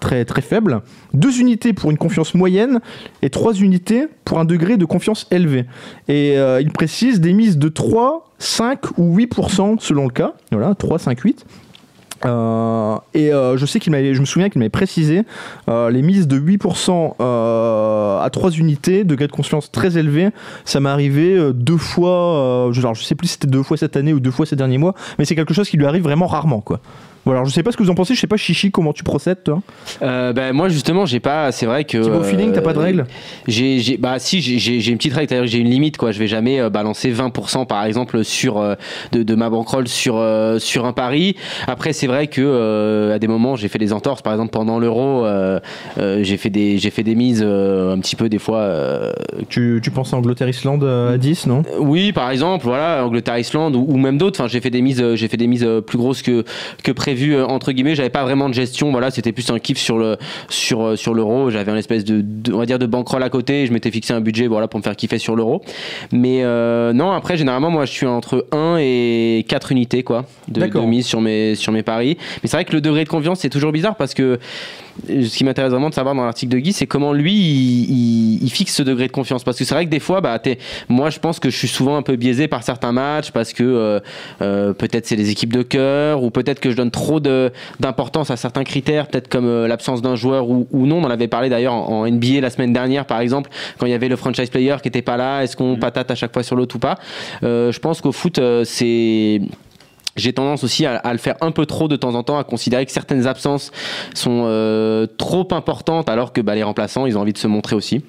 très, très faible, deux unités pour une confiance moyenne et trois unités pour un degré de confiance élevé. Et il précise des mises de 3, 5 ou 8% selon le cas. Voilà, 3, 5, 8. Euh, et euh, je sais qu'il m'avait, je me souviens qu'il m'avait précisé euh, les mises de 8% euh, à 3 unités, degré de confiance très élevé. Ça m'est arrivé deux fois, je sais plus si c'était deux fois cette année ou deux fois ces derniers mois, mais c'est quelque chose qui lui arrive vraiment rarement, quoi. Voilà, alors je sais pas ce que vous en pensez, je sais pas Chichi comment tu procèdes toi? Euh, ben, moi justement j'ai pas c'est vrai que Petit bon feeling, t'as pas de règle j'ai j'ai- bah si j'ai- une petite règle c'est-à-dire que j'ai une limite quoi. Je vais jamais euh, balancer 20% par exemple sur euh, de, de ma bankroll sur euh, sur un pari. Après c'est vrai que euh, à des moments j'ai fait des entorses. Par exemple pendant l'euro euh, euh, j'ai fait des j'ai fait des mises euh, un petit peu des fois euh, tu, tu penses à Angleterre-Islande euh, à 10, non? Oui, par exemple, voilà, Angleterre-Islande ou, ou même d'autres. Enfin, j'ai fait des mises, euh, j'ai fait des mises euh, plus grosses que que prévu euh, entre guillemets. J'avais pas vraiment de gestion. Voilà, c'était plus un kiff sur le sur euh, sur l'euro. J'avais un espèce de, de- on va dire de bankroll à côté. Je m'étais fixé un budget, voilà, pour me faire kiffer sur l'euro. Mais euh, non, après, généralement, moi, je suis entre 1 et 4 unités, quoi, de, de mise sur mes sur mes paris. Mais c'est vrai que le degré de confiance, c'est toujours bizarre parce que ce qui m'intéresse vraiment de savoir dans l'article de Guy, c'est comment lui il, il- il fixe ce degré de confiance. Parce que c'est vrai que des fois, bah, moi je pense que je suis souvent un peu biaisé par certains matchs parce que euh, euh, peut-être c'est les équipes de cœur ou peut-être que je donne trop d'importance à certains critères, peut-être comme euh, l'absence d'un joueur ou, ou non. On en avait parlé d'ailleurs en, en NBA la semaine dernière, par exemple, quand il y avait le franchise player qui était pas là. Est-ce qu'on patate à chaque fois sur l'autre ou pas? Euh, Je pense qu'au foot, euh, c'est j'ai tendance aussi à, à le faire un peu trop de temps en temps, à considérer que certaines absences sont euh, trop importantes, alors que bah, les remplaçants, ils ont envie de se montrer aussi.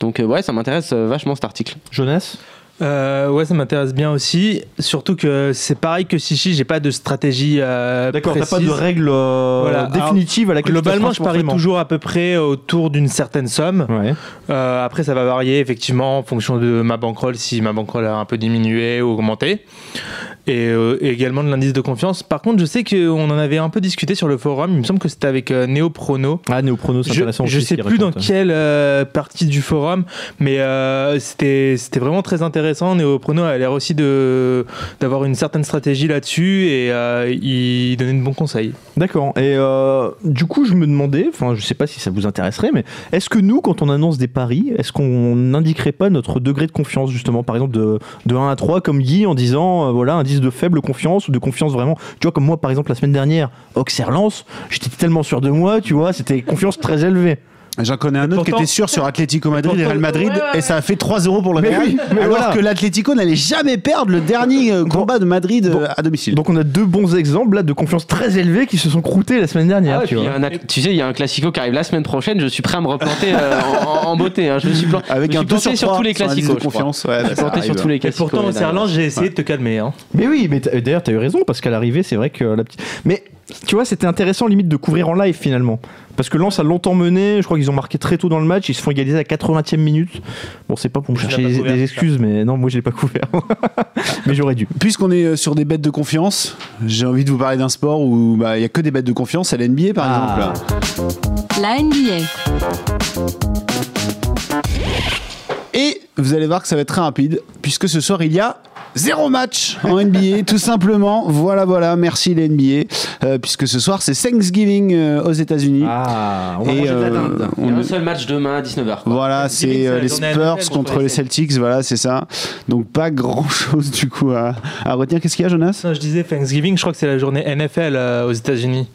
Donc euh, ouais, ça m'intéresse euh, vachement cet article. Jonas? Euh, ouais, ça m'intéresse bien aussi. Surtout que c'est pareil que Chichi, j'ai pas de stratégie. euh, D'accord, t'as pas de règle euh, Voilà. définitive à laquelle Globalement, je parie toujours à peu près autour d'une certaine somme. Ouais. Euh, après, ça va varier effectivement en fonction de ma bankroll, si ma bankroll a un peu diminué ou augmenté. Et, euh, et également de l'indice de confiance. Par contre, je sais qu'on en avait un peu discuté sur le forum. Il me semble que c'était avec euh, Néoprono. Ah, Néoprono, c'est intéressant je aussi, sais plus dans quelle euh, partie du forum, mais euh, c'était c'était vraiment très intéressant. Néoprono a l'air aussi de d'avoir une certaine stratégie là-dessus et il donnait de bons conseils. D'accord. Et du coup, je me demandais, enfin, je sais pas si ça vous intéresserait, mais est-ce que nous, quand on annonce des paris, est-ce qu'on n'indiquerait pas notre degré de confiance, justement, par exemple, de, de 1 à 3, comme Guy, en disant, voilà, indice de faible confiance ou de confiance vraiment. Tu vois, comme moi, par exemple, la semaine dernière, Auxerre Lens, j'étais tellement sûr de moi, tu vois, c'était confiance très élevée. J'en connais un autre qui était sûr sur Atlético Madrid et Real Madrid Ouais, ouais, et ça a fait 3-0 pour le Real. oui, alors voilà. que l'Atlético n'allait jamais perdre le dernier euh, combat de Madrid euh, à domicile. Donc on a deux bons exemples là de confiance très élevée qui se sont croûtés la semaine dernière. Ah ouais, tu vois. un sais, il y a un classico qui arrive la semaine prochaine. Je suis prêt à me replanter euh, en, en beauté. hein. Je me suis, plan- Avec je me un suis 2 planté sur sur 3 tous les classicos. confiance. Ouais, planté sur tous les Et classicos. pourtant, au. Serland, j'ai essayé de te calmer. Hein. Mais oui, mais d'ailleurs, t'as eu raison, parce qu'à l'arrivée, c'est vrai que la petite. Mais tu vois, c'était intéressant limite de couvrir en live finalement. Parce que Lens a longtemps mené, je crois qu'ils ont marqué très tôt dans le match, ils se font égaliser à 80e minute. Bon, c'est pas pour me Je chercher des, couvert, des ça. excuses, mais non, moi je l'ai pas couvert. [LAUGHS] mais j'aurais dû. Puisqu'on est euh, sur des bêtes de confiance, j'ai envie de vous parler d'un sport où bah, il y a que des bêtes de confiance, c'est la NBA par Ah. exemple. La NBA. Et vous allez voir que ça va être très rapide, puisque ce soir il y a zéro match en NBA, tout simplement. Voilà, voilà, merci les NBA, euh, puisque ce soir c'est Thanksgiving euh, aux États-Unis. Ah, on va Et, manger de la euh, dinde. Il y a on- un seul match demain à 19h. Voilà, c'est euh, les Spurs contre contre les les Celtics, voilà, c'est ça. Donc pas grand chose du coup à, à retenir. Qu'est-ce qu'il y a, Jonas? Non, je disais Thanksgiving, je crois que c'est la journée NFL euh, aux États-Unis.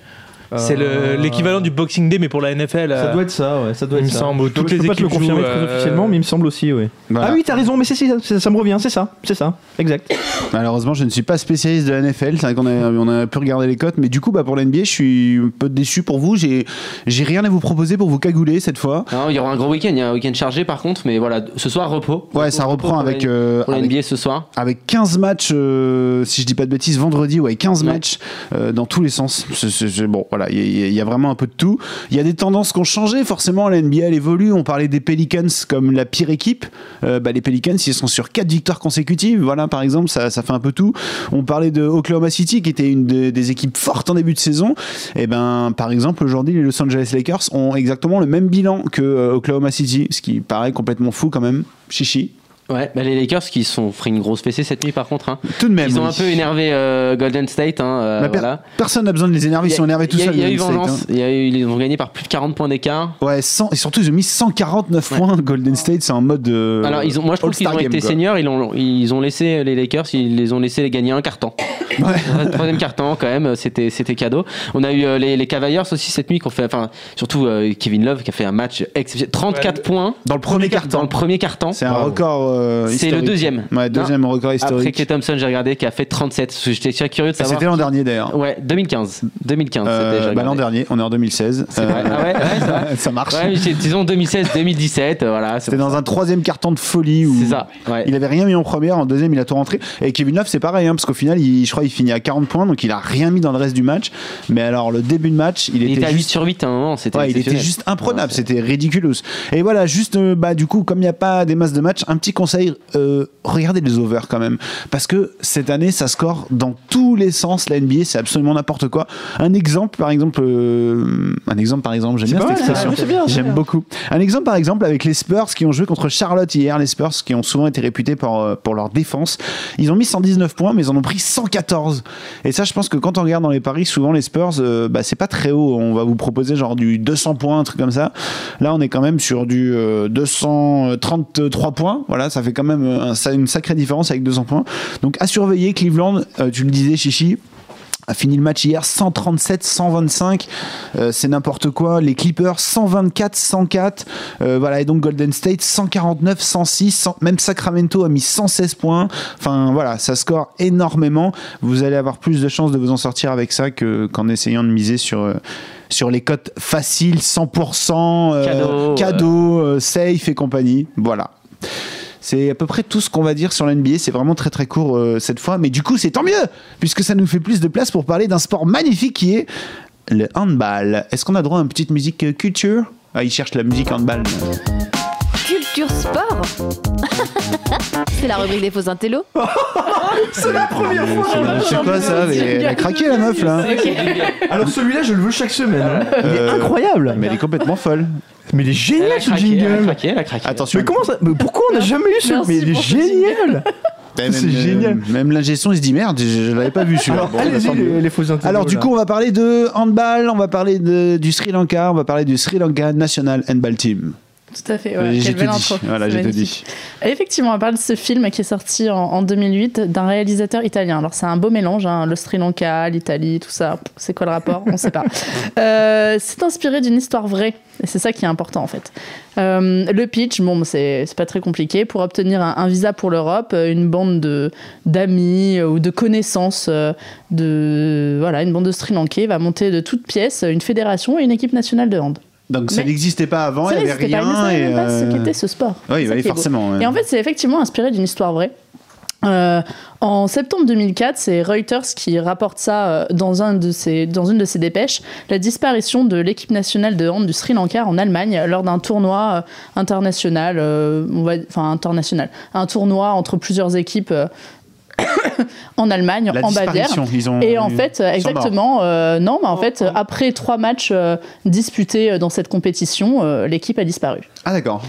C'est le- l'équivalent du Boxing Day, mais pour la NFL. Ça euh, doit être ça, ouais, ça doit il être me ça. semble, Je peux- toutes je peux les pas te le équipes confirmer jouent, très euh, officiellement, mais il me semble aussi, oui. Voilà. Ah oui, t'as raison, mais c'est c'est- ça me revient, c'est ça, c'est ça, exact. Malheureusement, je ne suis pas spécialiste de la NFL. C'est vrai qu'on a, on a pu regarder les cotes, mais du coup, bah, pour la NBA, je suis un peu déçu pour vous. J'ai, j'ai rien à vous proposer pour vous cagouler cette fois. Non, il y aura un gros week-end. Il y a un week-end chargé par contre, mais voilà, ce soir repos. Ouais, Repos, ça repos reprend avec, la- euh, pour la avec, NBA ce soir. avec 15 matchs, euh, si je dis pas de bêtises, vendredi, ouais, 15 Ouais. matchs euh, dans tous les sens. C'est- bon, voilà, il y, a- il y a vraiment un peu de tout. Il y a des tendances qui ont changé. Forcément, la NBA, évolue. On parlait des Pelicans comme la pire équipe. Euh, bah, les Pelicans, ils sont sur 4 victoires consécutives. Voilà, par exemple, ça, ça fait un peu tout. On parlait de Oklahoma City, qui était une de- des équipes fortes en début de saison. Et ben, par exemple, aujourd'hui, les Los Angeles Lakers ont exactement le même bilan que euh, Oklahoma City, ce qui paraît complètement fou quand même. Chichi. Ouais, bah, les Lakers qui se sont pris une grosse fessée cette nuit par contre. hein. Tout de même. Ils ont oui. un peu énervé euh, Golden State. Hein, euh, Bah, per- voilà. Personne n'a besoin de les énerver, ils sont énervés tout Il y a- seuls. Il y a eu Golden State, vengeance. hein. Ils ont gagné par plus de 40 points d'écart. Ouais, 100 et surtout ils ont mis 149 Ouais. points. Golden State, c'est en mode. euh, Alors, ils ont, moi je trouve qu'ils ont Game, été quoi. seniors. Ils ont, ils ont laissé les Lakers, ils les ont laissé les gagner un carton. Ouais. Troisième carton quand même, c'était c'était cadeau. On a eu euh, les, les Cavaliers aussi cette nuit qui ont fait, enfin surtout euh, Kevin Love qui a fait un match exceptionnel, 34 points Dans le premier dans carton. le premier carton. C'est un record euh, C'est le deuxième. Ouais, deuxième record Après historique. Clay Thompson, j'ai regardé, qui a fait 37. parce que J'étais curieux de Ça, savoir. C'était l'an dernier d'ailleurs. Ouais, 2015. 2015, Euh, bah, l'an dernier, on est en 2016. C'est vrai. Ah ouais, ouais, [LAUGHS] ça marche. Ouais, disons 2016-2017, voilà. c'est C'était dans un troisième carton de folie où C'est ça, ouais. il avait rien mis en première, en deuxième il a tout rentré. Et Kevin Love c'est pareil, hein, parce qu'au final il, je crois il finit à 40 points, donc il a rien mis dans le reste du match. Mais alors le début de match, il, Il était était à 8 juste sur 8 à un moment, c'était Ouais, il était juste imprenable, c'était ridicule. Et voilà, juste, euh, bah, du coup, comme il n'y a pas des masses de matchs, un petit conseil, euh, regardez les overs quand même. Parce que cette année, ça score dans tous les sens. La NBA, c'est absolument n'importe quoi. Un exemple, par exemple, euh, un exemple, par exemple, j'aime bien cette expression. ouais, J'aime beaucoup. Un exemple, par exemple, avec les Spurs qui ont joué contre Charlotte hier, les Spurs qui ont souvent été réputés pour, euh, pour leur défense. Ils ont mis 119 points, mais ils en ont pris 114. Et ça, je pense que quand on regarde dans les paris, souvent les Spurs, euh, bah, c'est pas très haut. On va vous proposer genre du 200 points, un truc comme ça. Là, on est quand même sur du euh, 233 points. Voilà, ça fait quand même un- ça- une sacrée différence avec 200 points. Donc à surveiller, Cleveland, euh, tu le disais, Chichi a fini le match hier 137 125 Euh, c'est n'importe quoi. Les Clippers 124 104 Euh, voilà et donc Golden State 149 106 100 même Sacramento a mis 116 points. Enfin voilà ça score énormément. Vous allez avoir plus de chances de vous en sortir avec ça que qu'en essayant de miser sur euh, sur les cotes faciles 100% euh, Cadeau, cadeau, euh, safe et compagnie. Voilà c'est à peu près tout ce qu'on va dire sur l'NBA. C'est vraiment très très court euh, cette fois. Mais du coup, c'est tant mieux, puisque ça nous fait plus de place pour parler d'un sport magnifique qui est le handball. Est-ce qu'on a droit à une petite musique culture? Ah, il cherche la musique handball. Culture sport [LAUGHS] C'est la rubrique des faux intellos [LAUGHS] C'est la première fois C'est quoi ça mais Elle a craqué la meuf là. Alors celui-là, je le veux chaque semaine. hein. Il est Euh, incroyable. Mais elle est complètement folle. Mais il est Elle a génial ce craqué, elle a jingle. craqué, elle a craqué. Attention. Mais comment ça mais Pourquoi on n'a jamais eu ce Merci Mais il est pour ce génial. [LAUGHS] Même, c'est euh, génial. Même l'ingé son, il se dit merde, je, je l'avais pas vu celui-là. Alors Bon, bah, allez-y tant mieux. les, les. Alors du coup, on va parler de handball, on va parler de- du Sri Lanka, on va parler du Sri Lanka National Handball Team. Tout à fait. ouais, quelle belle intro. Voilà, j'ai tout dit. Effectivement, on parle de ce film qui est sorti en, en 2008 d'un réalisateur italien. Alors, c'est un beau mélange, hein, le Sri Lanka, l'Italie, tout ça. C'est quoi le rapport? On ne sait pas. [LAUGHS] Euh, c'est inspiré d'une histoire vraie. Et c'est ça qui est important, en fait. Euh, le pitch, bon, c'est pas très compliqué. Pour obtenir un, un visa pour l'Europe, euh, une bande de- d'amis ou de connaissances de. Voilà, une bande de Sri Lankais va monter de toutes pièces une fédération et une équipe nationale de hand. Donc ça n'existait pas avant, il n'y avait pas, rien. savaient et, pas ce euh, qu'était ce sport. Oui, oui, forcément. ouais. Et en fait, c'est effectivement inspiré d'une histoire vraie. Euh, en septembre 2004, c'est Reuters qui rapporte ça euh, dans, un de ses, dans une de ses dépêches, la disparition de l'équipe nationale de hand du Sri Lanka en Allemagne lors d'un tournoi international, euh, on va, enfin international, un tournoi entre plusieurs équipes [COUGHS] en Allemagne, La en Bavière. disparition, ils ont. Et en fait, exactement, euh, non, mais en fait, après trois matchs euh, disputés euh, dans cette compétition, euh, l'équipe a disparu. Ah d'accord.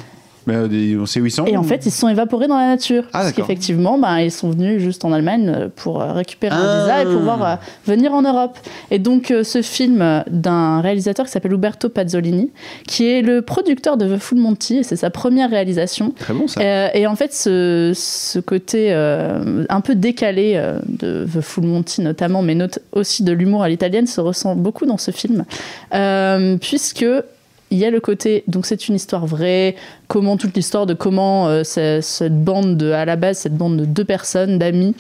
Mais euh, on sait où ils sont. Et en fait, ils se sont évaporés dans la nature. Ah, parce qu'effectivement, ben, ils sont venus juste en Allemagne euh, pour euh, récupérer Ah. un visa et pouvoir euh, venir en Europe. Et donc, euh, ce film d'un réalisateur qui s'appelle Uberto Pazzolini, qui est le producteur de The Full Monty, et c'est sa première réalisation. Très bon ça. Euh, et en fait, ce, ce côté euh, un peu décalé euh, de The Full Monty notamment, mais not- aussi de l'humour à l'italienne, se ressent beaucoup dans ce film, Euh, puisque il y a le côté, donc c'est une histoire vraie, comment toute l'histoire de comment euh, ce- cette bande de, à la base, cette bande de deux personnes, d'amis,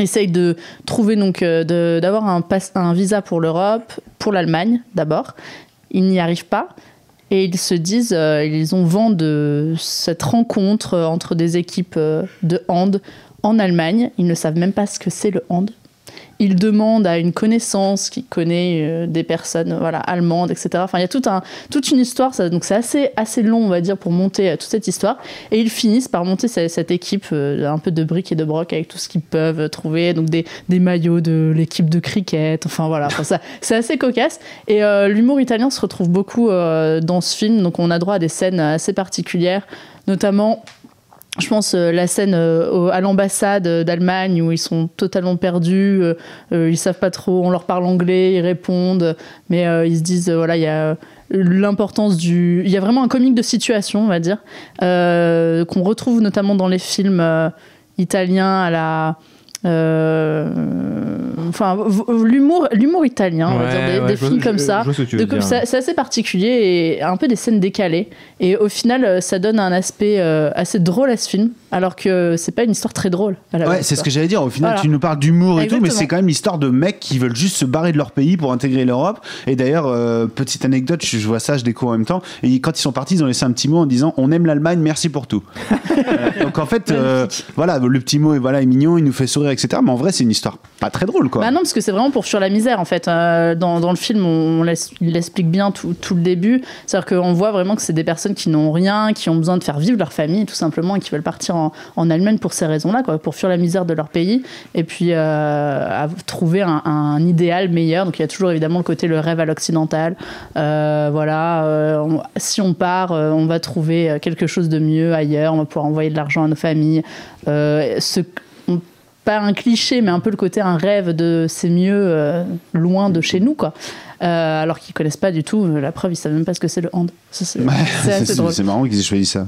essaye de trouver donc euh, d'avoir un, visa pour l'Europe, pour l'Allemagne d'abord. Ils n'y arrivent pas. Et ils se disent, euh, ils ont vent de cette rencontre entre des équipes de hand en Allemagne. Ils ne savent même pas ce que c'est le hand. Ils demandent à une connaissance qui connaît euh, des personnes voilà, allemandes, etc. Enfin, il y a toute une histoire. Donc c'est assez, long, on va dire, pour monter euh, toute cette histoire. Et ils finissent par monter cette, équipe euh, un peu de briques et de broc avec tout ce qu'ils peuvent trouver. Donc des, maillots de l'équipe de cricket. Enfin voilà, ça, [LAUGHS] c'est assez cocasse. Et l'humour italien se retrouve beaucoup dans ce film. Donc on a droit à des scènes assez particulières, notamment. Je pense euh, la scène euh, à l'ambassade euh, d'Allemagne où ils sont totalement perdus, ils savent pas trop, on leur parle anglais, ils répondent, mais ils se disent voilà il y a l'importance du, il y a vraiment un comique de situation on va dire qu'on retrouve notamment dans les films italiens à la enfin, v- l'humour, l'humour italien, on va Ouais, dire, des, ouais, des je vois- films je- comme je ça. c'est c'est assez particulier et un peu des scènes décalées. Et au final, euh, ça donne un aspect euh, assez drôle à ce film, alors que c'est pas une histoire très drôle. à la Ouais, base, c'est ce que j'allais dire. Au final, Voilà. tu nous parles d'humour et tout, mais c'est quand même l'histoire de mecs qui veulent juste se barrer de leur pays pour intégrer l'Europe. Et d'ailleurs, euh, petite anecdote, je, je vois ça, je découvre en même temps. Et quand ils sont partis, ils ont laissé un petit mot en disant On aime l'Allemagne, merci pour tout. [LAUGHS] Euh, Donc en fait, euh, voilà, le petit mot est, voilà, est mignon, il nous fait sourire, Mais en vrai, c'est une histoire pas très drôle, quoi. Bah non, parce que c'est vraiment pour fuir la misère en fait. Euh, dans, dans le film, on l'explique bien tout, le début. C'est-à-dire qu'on voit vraiment que c'est des personnes qui n'ont rien, qui ont besoin de faire vivre leur famille tout simplement et qui veulent partir en, Allemagne pour ces raisons-là, quoi, pour fuir la misère de leur pays et puis euh, trouver un, idéal meilleur. Donc il y a toujours évidemment le côté le rêve à l'occidental. Euh, voilà, si on part, on va trouver quelque chose de mieux ailleurs, on va pouvoir envoyer de l'argent à nos familles. Pas un cliché, mais un peu le côté un rêve de c'est mieux euh, loin de chez nous, quoi. Euh, alors qu'ils connaissent pas du tout. euh, La preuve, ils savent même pas ce que c'est le hand. C'est Ouais, marrant qu'ils aient choisi ça.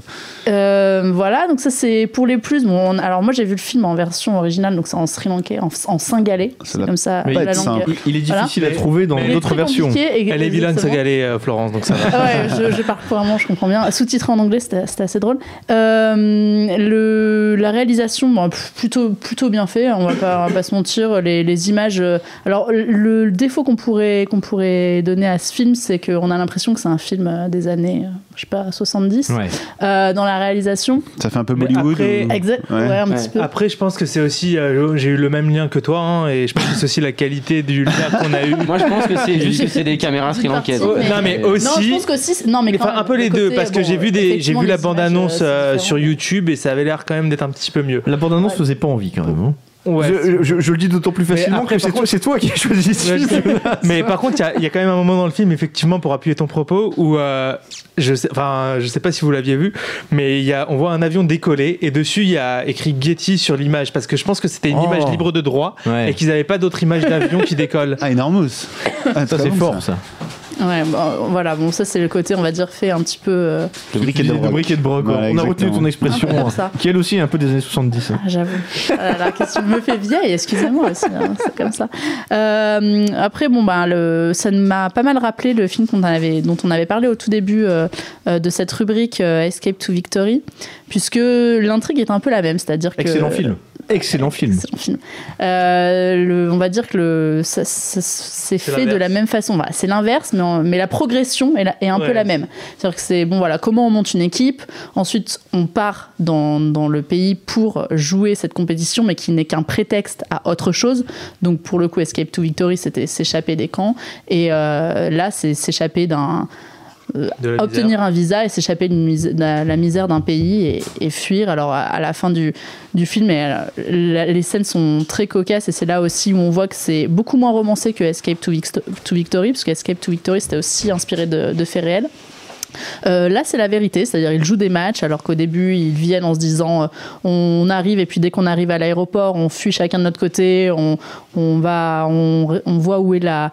Euh, voilà, donc ça c'est pour les plus. Bon, on- alors moi j'ai vu le film en version originale, donc c'est en sri lankais, en, en singalais. C'est comme ça. la langue-. Il, il est Voilà. difficile à trouver dans d'autres versions. et- Elle est vilaine, euh, Florence, donc ça va. [LAUGHS] Ouais, je, je parle couramment, je comprends bien. Sous-titré en anglais, c'était assez drôle. Euh, le, la réalisation, bon, plutôt, plutôt bien fait, on va pas, on va pas se mentir. Les, les images. alors, le, le défaut qu'on pourrait, qu'on pourrait donner à ce film, c'est qu'on a l'impression que c'est un film euh, des années, euh, je sais pas, 70. Ouais. Euh, dans la réalisation. Ça fait un peu Bollywood. après- ou- Exact, ouais, Ouais. un Ouais. petit peu. Après, je pense que c'est aussi. euh, J'ai eu le même lien que toi, hein, et je pense que c'est aussi la qualité du lien qu'on a eu. [LAUGHS] Moi, je pense que c'est juste que c'est des caméras sri lankaises. Oh, non, mais Non, aussi. je pense qu'aussi. Non, mais quand Enfin, même, un peu le les deux, parce que j'ai vu, des, j'ai vu la euh, euh, c'est sur. YouTube et ça avait l'air quand même d'être un petit peu mieux. La bande-annonce faisait pas envie quand même. hein. Ouais. je, je- je le dis d'autant plus facilement après, que c'est toi, c'est toi qui as choisi ce film. Mais par contre, il y a- il y, a quand même un moment dans le film, effectivement, pour appuyer ton propos, où euh, je sais, je sais pas si vous l'aviez vu, mais il y a, on voit un avion décoller et dessus il y a écrit Getty sur l'image parce que je pense que c'était une Oh. image libre de droit Ouais. et qu'ils n'avaient pas d'autres images d'avion qui décollent. Ah, énormous. Ah, Ça c'est bon, fort ça. Ouais, bon, voilà, bon, ça c'est le côté, on va dire, fait un petit peu. euh, De briquet de de broc. briquet de broc. Voilà, on a retenu ton expression, comme hein, ça. qui elle aussi est un peu des années 70. hein. Ah, J'avoue. Ah là là, qu'est-ce que tu me fais vieille, excusez-moi aussi, hein, c'est comme ça. Euh, après, bon, bah, le, ça m'a pas mal rappelé le film avait, dont on avait parlé au tout début euh, euh, de cette rubrique euh, Escape to Victory, puisque l'intrigue est un peu la même, c'est-à-dire que. Excellent film. Excellent film. Excellent film. Euh, le- on va dire que le, ça- ça- c'est fait de la même façon. Voilà, c'est l'inverse, mais, en- mais la progression est, la- est un peu la même. C'est-à-dire que c'est bon, voilà, comment on monte une équipe. Ensuite, on part dans, dans le pays pour jouer cette compétition, mais qui n'est qu'un prétexte à autre chose. Donc, pour le coup, Escape to Victory, c'était s'échapper des camps. Et euh, là, c'est s'échapper d'un Misère. obtenir un visa et s'échapper de la, la misère d'un pays et, et fuir. Alors à, à la fin du, du film, et, euh, la- les scènes sont très cocasses et c'est là aussi où on voit que c'est beaucoup moins romancé que Escape to Victory, parce que Escape to Victory c'était aussi inspiré de, de faits réels. Euh, là, c'est la vérité, c'est-à-dire ils jouent des matchs alors qu'au début ils viennent en se disant euh, on arrive et puis dès qu'on arrive à l'aéroport, on fuit chacun de notre côté, on, va, on, voit où est la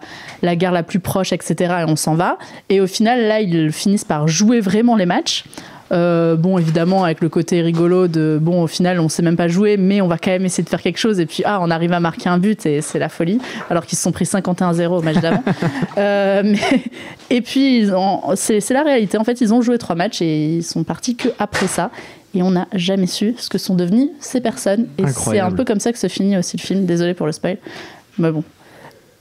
gare la plus proche, etc. et on s'en va. Et au final, là, ils finissent par jouer vraiment les matchs. Euh, bon, évidemment, avec le côté rigolo de bon, au final, on sait même pas jouer, mais on va quand même essayer de faire quelque chose. Et puis, ah, on arrive à marquer un but et c'est la folie. Alors qu'ils se sont pris 51-0 au match d'avant. [LAUGHS] Euh, mais- et puis, ont- c'est la réalité. En fait, ils ont joué trois matchs et ils sont partis que après ça. Et on n'a jamais su ce que sont devenues ces personnes. Et c'est un peu comme ça que se finit aussi le film. Désolé pour le spoil. Mais bon.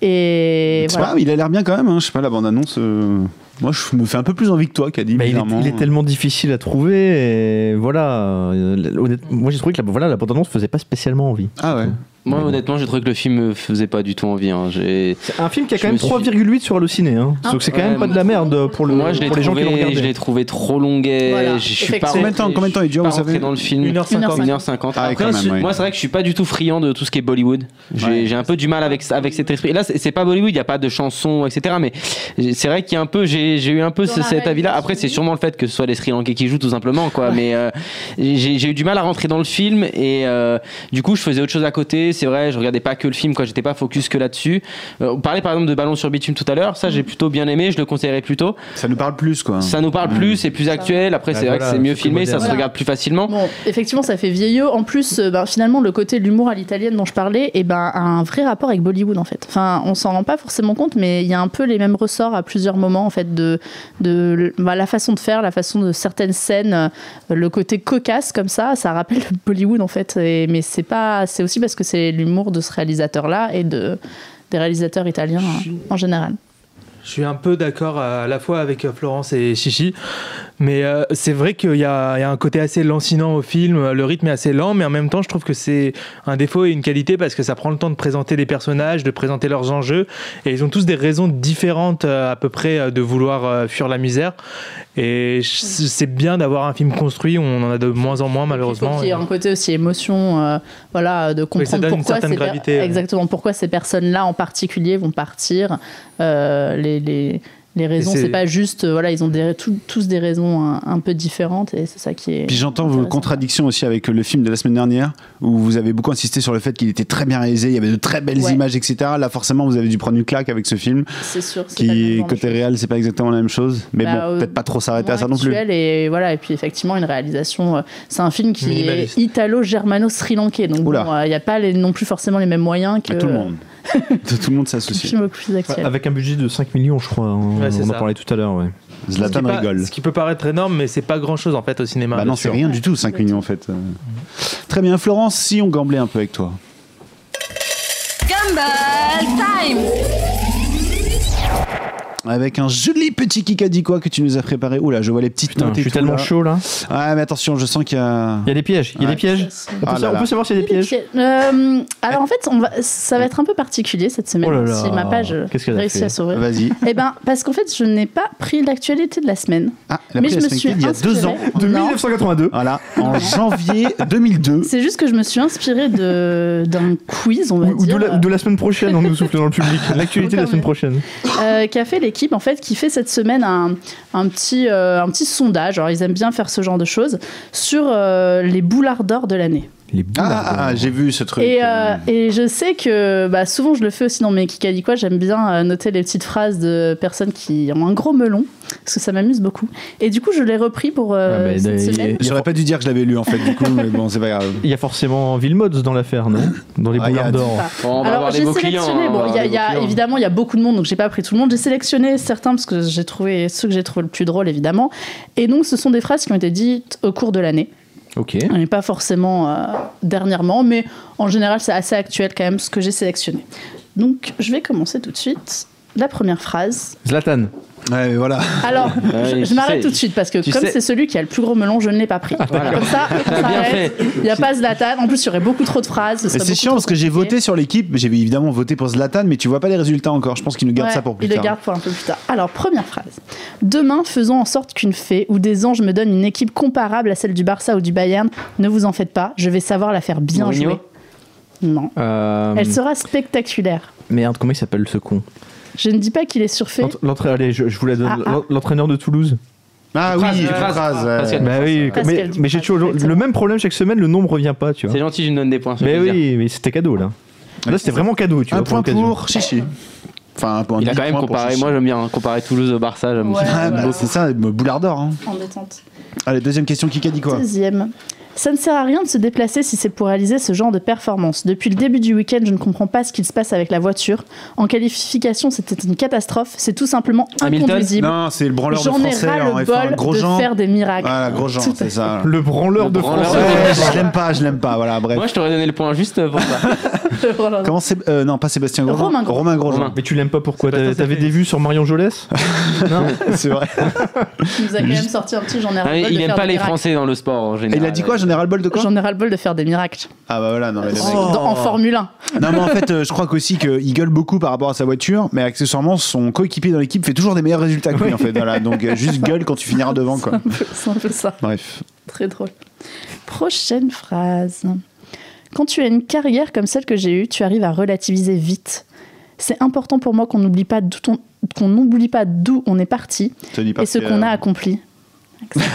Et C'est voilà. pas il a l'air bien quand même. Hein. Je sais pas, la bande-annonce. euh, Moi, je me fais un peu plus envie que toi. Bah, il, est, bizarrement. il est tellement difficile à trouver et voilà. euh, moi j'ai trouvé que la, voilà, la bande-annonce faisait pas spécialement envie. Ah ouais. Moi, honnêtement, j'ai trouvé que le film me faisait pas du tout envie. hein. J'ai- C'est un film qui a Je quand même me suis- 3,8 sur Allociné. Hein. Ah. Donc c'est quand Ouais, même pas de la merde pour, le, Moi, je l'ai pour les gens qui l'ont trouvé, regardé. je l'ai trouvé trop longuet. Voilà, je suis pas effectivement. Combien de temps- rentré- combien de temps il dure, je vous pas savez rentré dans le film 1h50. 1h50. Ah, Après, quand même, je- ouais. moi, c'est vrai que je suis pas du tout friand de tout ce qui est Bollywood. J'ai Ouais. j'ai un peu du mal avec, avec cet esprit. Là, c'est c'est pas Bollywood, il y a pas de chansons, etc. Mais c'est vrai qu'il y a un peu, j'ai j'ai eu un peu Dans ce- la cet avis-là. Après, c'est oui. sûrement le fait que ce soit les Sri Lankais qui jouent, tout simplement, quoi. Mais euh, j'ai j'ai eu du mal à rentrer dans le film et euh, du coup, je faisais autre chose à côté. C'est vrai, je regardais pas que le film, quoi, j'étais pas focus que là-dessus. Euh, on parlait par exemple de Ballon sur bitume tout à l'heure, ça j'ai plutôt bien aimé, je le conseillerais plutôt. Ça nous parle plus, quoi. Ça nous parle plus, c'est plus actuel. Après, Bah c'est vrai voilà, que c'est mieux filmé, ça se regarde plus facilement. Bon, effectivement, ça fait vieillot. En plus, euh, ben, finalement, le côté de l'humour à l'italienne dont je parlais, eh ben, a un vrai rapport avec Bollywood, en fait. Enfin, on s'en rend pas forcément compte, mais il y a un peu les mêmes ressorts à plusieurs moments, en fait, de, de bah, la façon de faire, la façon de certaines scènes, euh, le côté cocasse comme ça, ça rappelle Bollywood, en fait. Et- mais c'est pas, c'est aussi parce que c'est l'humour de ce réalisateur-là et de des réalisateurs italiens en général. Je suis un peu d'accord à la fois avec euh, Florence et Chichi, mais euh, c'est vrai qu'il y, a il y a un côté assez lancinant au film, le rythme est assez lent, mais en même temps je trouve que c'est un défaut et une qualité parce que ça prend le temps de présenter les personnages, de présenter leurs enjeux, et ils ont tous des raisons différentes euh, à peu près de vouloir fuir la misère, et c'est bien d'avoir un film construit, on en a de moins en moins Il malheureusement. qu'il y ait un côté aussi émotion, euh, voilà, de ça comprendre donne une pourquoi certaine ces per- gravité, ouais. exactement pourquoi ces personnes-là en particulier vont partir. Euh, les, les, les raisons, Et c'est- pas juste, euh, voilà, ils ont des, tout- tous des raisons un, un peu différentes et c'est ça qui est. Puis j'entends vos contradictions aussi avec le film de la semaine dernière, où vous avez beaucoup insisté sur le fait qu'il était très bien réalisé, il y avait de très belles Ouais. images, etc. Là, forcément, vous avez dû prendre une claque avec ce film, C'est sûr. qui, côté réel, c'est pas exactement la même chose. Mais Bah, bon, euh, peut-être pas trop s'arrêter à ça non plus. Et voilà, et puis effectivement, une réalisation. euh, c'est un film qui Minimaliste. est italo-germano-sri-lankais. Donc, euh, il n'y a pas les- non plus forcément les mêmes moyens que. À tout le monde. [LAUGHS] tout le monde s'associe. Avec un budget de 5 millions, je crois. hein. Ouais, on en parlait tout à l'heure, ouais. Ce qui Zlatan rigole. Ce qui peut paraître énorme, mais c'est pas grand chose en fait au cinéma. Bah non, c'est rien du tout, 5 millions en fait. Très bien, Florence, si on gamblait un peu avec toi. Gumball Time Avec un joli petit Kikadi quoi que tu nous as préparé. Oula, je vois les petites Putain, notes je suis tellement là. chaud là. Ouais, mais attention, je sens qu'il y a. Il y a des pièges. Il y a Ouais. des pièges. On peut, Ah sa- là on là. peut savoir s'il y a des pièges. Euh, alors en fait, on va, ça va être un peu particulier cette semaine. Oh là là. Si ma page a réussit à s'ouvrir. Vas-y. Eh ben, parce qu'en fait, je n'ai pas pris l'actualité de la semaine. Ah, la mais je me la semaine suis il y a inspirée- deux ans. De Non. 1982. Voilà, en janvier 2002. C'est juste que je me suis inspirée de d'un quiz, on va Ou, ou de, dire, la, de la semaine prochaine, on nous souffle dans le public. [LAUGHS] L'actualité de la semaine prochaine. euh, qu'a fait en fait, qui fait cette semaine un, un petit euh, un petit sondage. Alors ils aiment bien faire ce genre de choses sur euh, les boulards d'or de l'année. Les Ah, ah, ah, j'ai vu ce truc. Et, euh, et je sais que bah, souvent je le fais aussi dans mes Kikadi quoi, j'aime bien euh, noter les petites phrases de personnes qui ont un gros melon, parce que ça m'amuse beaucoup. Et du coup je l'ai repris pour euh, Ah, bah, cette semaine. J'aurais pas dû dire que je l'avais lu en fait, du coup, mais bon, c'est pas grave. [LAUGHS] Il y a forcément Villemods dans l'affaire, non? Dans les Ah, boulards d'or. Bon, Alors j'ai sélectionné, on bon, y a, y a- évidemment il y a beaucoup de monde, donc j'ai pas pris tout le monde. J'ai sélectionné certains parce que j'ai trouvé ceux que j'ai trouvé le plus drôle évidemment. Et donc ce sont des phrases qui ont été dites au cours de l'année. Ok. Et pas forcément euh, dernièrement, mais en général, c'est assez actuel quand même ce que j'ai sélectionné. Donc, je vais commencer tout de suite. La première phrase. Zlatan. Ouais, mais voilà. Alors, [LAUGHS] Ouais, je, m'arrête tout de suite parce que comme sais- c'est celui qui a le plus gros melon, je ne l'ai pas pris. Voilà. Comme ça. [LAUGHS] Il n'y a pas Zlatan. En plus, il y aurait beaucoup trop de phrases. c'est chiant parce que j'ai voté sur l'équipe, j'ai évidemment voté pour Zlatan, mais tu vois pas les résultats encore. Je pense qu'il nous garde Ouais, ça pour plus il tard. le garde pour un peu plus tard. Alors, première phrase. Demain, faisons en sorte qu'une fée ou des anges me donnent une équipe comparable à celle du Barça ou du Bayern. Ne vous en faites pas, je vais savoir la faire bien Mourinho jouer. Non. Euh, Elle sera spectaculaire. Merde, comment il s'appelle ce con? Je ne dis pas qu'il est surfait. L'entra- l'entra- Allez, je, je vous la donne. Ah, ah. L'en- L'entraîneur de Toulouse. Ah oui, phrase. phrase. ouais. Pascal. Bah oui, Pascal mais, j'ai toujours le- même problème chaque semaine, le nombre revient pas, tu vois. C'est gentil, je me donne des points. Mais plaisir. oui, mais c'était cadeau là. Là, c'était vraiment cadeau, tu Un vois. point pour Chichi. Enfin, un point. Il a quand même comparé, moi j'aime bien comparer Toulouse au Barça, j'aime Ouais. Ah, bah, voilà. c'est ça, me boulard d'or. Hein. En détente. Allez, deuxième question, qui a dit quoi Deuxième. Ça ne sert à rien de se déplacer si c'est pour réaliser ce genre de performance. Depuis le début du week-end, je ne comprends pas ce qu'il se passe avec la voiture. En qualification, c'était une catastrophe. C'est tout simplement Hamilton inconduisible. Non, c'est le branleur de J'en ai français ras en le F1, bol gros de Jean. faire des miracles. Voilà, gros Jean, c'est ça. Le branleur Le de branleur France. de Ouais, je l'aime pas, je l'aime pas. Voilà, bref. Moi je t'aurais donné le point juste pour ça. [LAUGHS] Voilà. Comment c'est euh, Non, pas Sébastien Grosjean. Romain Grosjean. Romain Grosjean. Romain. Mais tu l'aimes pas pourquoi T'avais des vues sur Marion Jolès? [LAUGHS] Non? C'est vrai. Il nous a quand même sorti un petit j'en ai Ah, il aime pas les miracles. Français dans le sport en général. il a dit quoi Général Bol de quoi J'en ai ras-le-bol de faire des miracles. Ah bah voilà, non mais. En, dans- en Formule 1. Non mais en fait, euh, je crois qu'aussi qu'il gueule beaucoup par rapport à sa voiture, mais accessoirement, son coéquipier dans l'équipe fait toujours des meilleurs résultats que lui en fait. Voilà, donc euh, juste gueule quand tu finiras devant quoi. C'est un peu ça. Bref. Très drôle. Prochaine phrase. Quand tu as une carrière comme celle que j'ai eue, tu arrives à relativiser vite. C'est important pour moi qu'on n'oublie pas d'où on- qu'on n'oublie pas d'où on est parti et ce qu'on a accompli.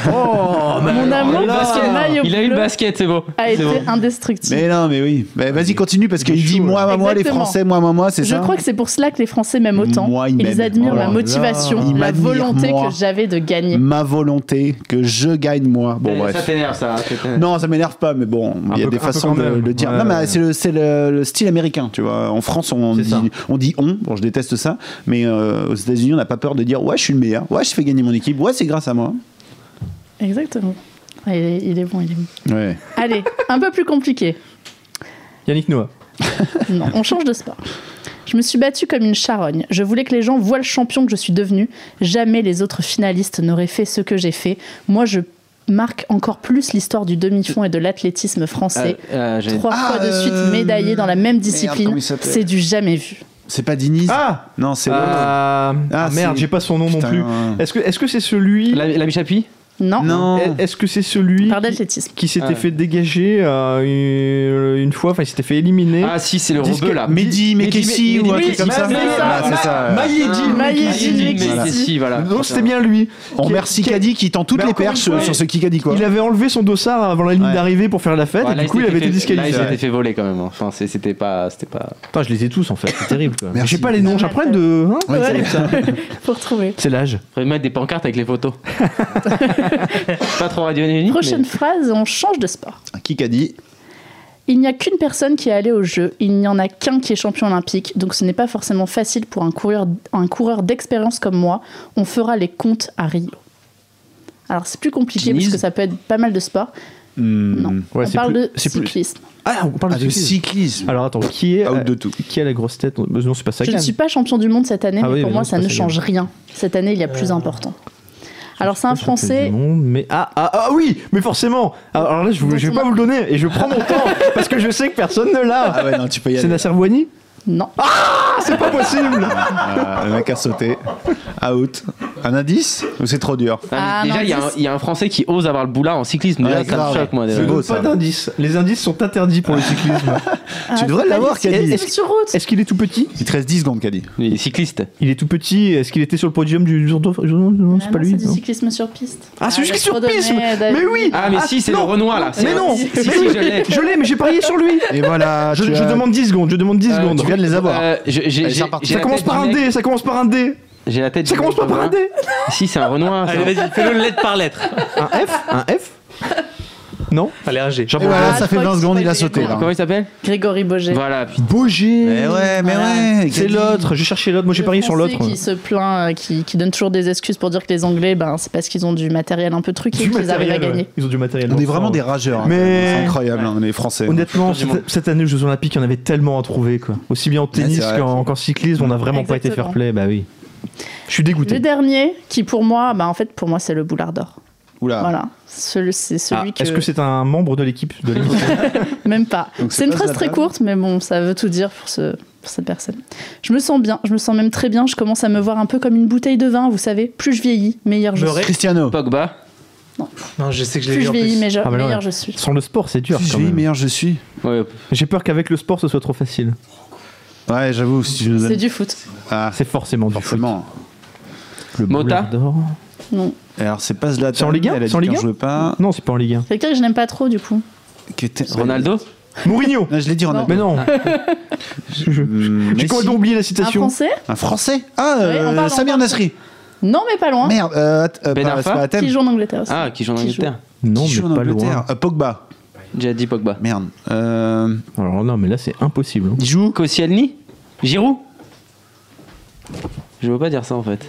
Oh, mais Mon amour là, Il a eu le basket, c'est beau. a été bon. indestructible. Mais non, mais oui. Bah, Vas-y, continue parce qu'il dit moi, moi, moi, les. Français, moi, moi, moi, c'est Je ça crois que c'est pour cela que les Français m'aiment autant. Moi, ils admirent Oh ma motivation. Ils la volonté moi. que j'avais de gagner. Ma volonté que je gagne moi. Bon, Ça bref. t'énerve, ça. Non, ça m'énerve pas, mais bon, il y a peu- des façons de le dire. Ouais, non, mais ouais. c'est le, c'est le- le style américain, tu vois. En France, on C'est dit, ça. on dit on. Bon, je déteste ça, mais euh, aux États-Unis, on n'a pas peur de dire ouais, je suis le meilleur. Ouais, je fais gagner mon équipe. Ouais, c'est grâce à moi. Exactement. Ah, il, est, il est bon, il est bon. Ouais. Allez, un peu plus compliqué. Yannick Noah. [LAUGHS] Non, on change de sport. Je me suis battue comme une charogne. Je voulais que les gens voient le champion que je suis devenu. Jamais les autres finalistes n'auraient fait ce que j'ai fait. Moi, je marque encore plus l'histoire du demi-fond et de l'athlétisme français. Euh, euh, j'ai- Trois Ah, fois de euh, suite médaillé dans la même discipline. C'est du jamais vu. C'est pas Diniz Ah Non, c'est l'autre. Ah, Ah, merde, c'est- j'ai pas son nom non plus. Est-ce que est-ce que c'est celui La, la Michapi? Non, Non. Est-ce que c'est celui par qui, s'était Ah ouais. fait dégager euh, une, fois, enfin il s'était fait éliminer? Ah, si, c'est le Disque- rebeu là. Mehdi Mekessi ou un Mehdi- truc comme ça. c'est ça. Ah, voilà. Non, c'était bien lui. On remercie qui- Caddy qui tend toutes les perches sur ce Kikadi quoi. Il avait enlevé son dossard avant la ligne d'arrivée pour faire la fête Ouais, et du coup il avait été Là, il disqualifié. s'était fait voler quand même. hein. Enfin, c'était pas. C'était pas. Putain, je les ai tous en fait, c'est terrible quoi. J'ai pas les noms, j'apprends de. hein ça. [LAUGHS] Faut retrouver. c'est l'âge. Faudrait mettre des pancartes avec les photos. [LAUGHS] [LAUGHS] pas trop radiophonique. Prochaine phrase, on change de sport. Kikadi. Il n'y a qu'une personne qui est allée au jeu, il n'y en a qu'un qui est champion olympique, donc ce n'est pas forcément facile pour un coureur, un coureur d'expérience comme moi. On fera les comptes à Rio. Alors c'est plus compliqué Diniz parce que ça peut être pas mal de sport. Non, Hmm. Ouais, on c'est parle plus- de plus- cyclisme. Ah, on parle Ah, de de cyclisme. cyclisme. Alors attends, qui est Out euh, de tout. qui a la grosse tête? Non, c'est pas Je ne suis pas champion du monde cette année, Ah mais oui, pour mais moi non, ça ne change rien. Cette année il y a plus important. Alors c'est un Français. du monde, mais ah, ah, ah oui, mais forcément. Alors là, je, vous- je vais pas vous le donner et je prends mon temps parce que je sais que personne ne l'a. Ah ouais, non, tu peux y C'est aller. Nasser Bouani Non. Ah, c'est pas possible. Ah, le mec a sauté. Out. Un indice Ou c'est trop dur Ah, déjà, un il y, a un- indice. il y a un Français qui ose avoir le boulard en cyclisme. Ouais, Déjà, ça grave. me choque, moi. C'est déjà. beau, Pas ça. d'indices. Les indices sont interdits pour le cyclisme. Ah, [LAUGHS] Tu devrais pas l'avoir. Caddy. Est-ce sur route Est-ce qu'il est tout petit Il te reste 10 secondes, Caddy. Il est cycliste. Il est tout petit. Est-ce qu'il était sur le podium du Tour de France Non, non, c'est Ah pas non, lui. C'est du non. cyclisme sur piste. Ah, c'est il juste sur piste. Mais oui Ah, mais si, c'est le non. Renoir là. Mais non Si, si, je l'ai. Je l'ai, mais j'ai parié sur lui Et voilà, je, tu je as- demande 10 secondes, je demande 10 Euh, secondes. tu viens de les avoir. Euh, je- j'ai- Allez, j'ai- c'est reparti. j'ai Ça la commence tête par du un mec- D, ça commence par un D. J'ai la tête. Ça du commence mec pas par un. D. Si, c'est un Renoir. ça. Allez, vas-y, fais-le lettre par lettre. Un F? Un F? Non Allez, un G. Jean- voilà, ça fait crois 20 qu'il secondes, il a sauté le là. Comment il s'appelle Grégory Boget. Voilà. putain. Bogé Mais ouais, mais Voilà. ouais. C'est l'autre, j'ai cherché l'autre, moi j'ai Le parié sur Français l'autre. qui se plaint, euh, qui, qui donne toujours des excuses pour dire que les Anglais, ben, c'est parce qu'ils ont du matériel un peu truqué Du qu'ils arrivent à matériel, gagner. ouais. Ils ont du matériel. On est vraiment ouais. des rageurs. hein. Mais- C'est incroyable, hein, les Français. Honnêtement, Champion du cette, cette année aux Jeux Olympiques, il y en avait tellement à trouver. Quoi. Aussi bien en tennis c'est vrai. qu'en qu'en cyclisme, on n'a vraiment pas été fair Exactement. play. Bah oui. Je suis Le dégoûté. dernier, qui pour moi, ben, en fait, pour moi, c'est le boulard d'or. Oula. Voilà. Celui- C'est celui Ah, que. Est-ce que c'est un membre de l'équipe de l'émission [LAUGHS] Même pas. C'est une phrase très courte, mais bon, ça veut tout dire pour, ce, pour cette personne. Je me sens bien, je me sens même très bien. Je commence à me voir un peu comme une bouteille de vin, vous savez. Plus je vieillis, meilleur je suis. Cristiano. Pogba. Non, je sais que je l'ai Plus vu je en vieillis, plus. meilleur, Ah, mais non, meilleur ouais. je suis. Sans le sport, c'est dur. Plus je même. meilleur je suis. Ouais. J'ai peur qu'avec le sport, ce soit trop facile. Ouais, j'avoue, si C'est du foot. Ah, C'est forcément du foot. forcément. Le Mota. Non. Alors, c'est pas Zlatan. C'est en Ligue un elle a C'est en Ligue qu'elle un jouait pas. Non, c'est pas en Ligue 1. Quelqu'un que je n'aime pas trop, du coup. Qui était- Ronaldo. Mourinho Non, je l'ai dit, Ronaldo. Mais non Je- Hum, J'ai complètement oublié la Un citation. Français Un Français Ah, euh, en Samir. Nasri. Non, mais pas loin. Merde, euh, euh, Ben pas-. Qui joue en Angleterre aussi. Ah, qui joue en Angleterre. Non, Qui joue mais en pas Angleterre loin. Euh, Pogba. J'ai dit Pogba. Merde. Euh, Alors non, mais là, c'est impossible. hein. il joue Koscielny Giroud Je veux pas dire ça en fait.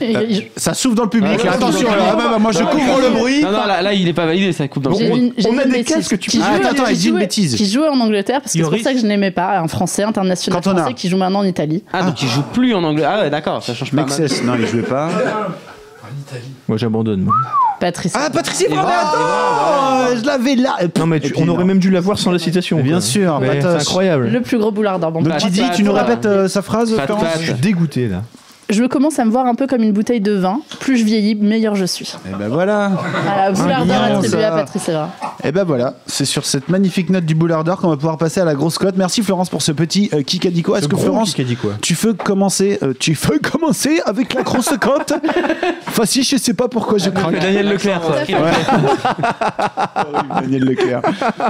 Et- Ça souffle dans le public. Ah, Attention, ouais. là, ah, bah, moi je couvre le bruit. Non, non, là, là, il est pas validé, ça coupe dans le J'ai on- a des casques, tu Ah, attends, attends, qui il dit une bêtise. Qui jouait en Angleterre, parce que c'est pour ça que je n'aimais pas. Un Français international Cantona. français qui joue maintenant en Italie. Ah, donc il joue plus en anglais. Ah, ouais, d'accord, ça change pas. non, il jouait pas. [LAUGHS] Moi, j'abandonne. moi. Patrice. Ah, Evra, attends Je l'avais là. Non, mais tu- on non. aurait même dû l'avoir sans la citation. Bien quoi. sûr. C'est incroyable. Le plus gros boulard d'or. Bon, Donc bah, dit, Pat, tu nous répètes euh, sa phrase, Pat. Je suis dégoûté là. Je commence à me voir un peu comme une bouteille de vin. Plus je vieillis, meilleur je suis. Et ben voilà. Voilà, boulard d'or attribué à Patrice Evra. Et ben voilà. C'est sur cette magnifique note du boulard d'or qu'on va pouvoir passer à la grosse cote. Merci Florence pour ce petit euh, Kikadiko. Est-ce Ce que Florence, Kikadiko. tu veux commencer euh, Tu veux commencer avec la grosse cote [LAUGHS] Enfin si, je sais pas pourquoi je craque. Daniel Leclerc, ça. [LAUGHS] Daniel Leclerc.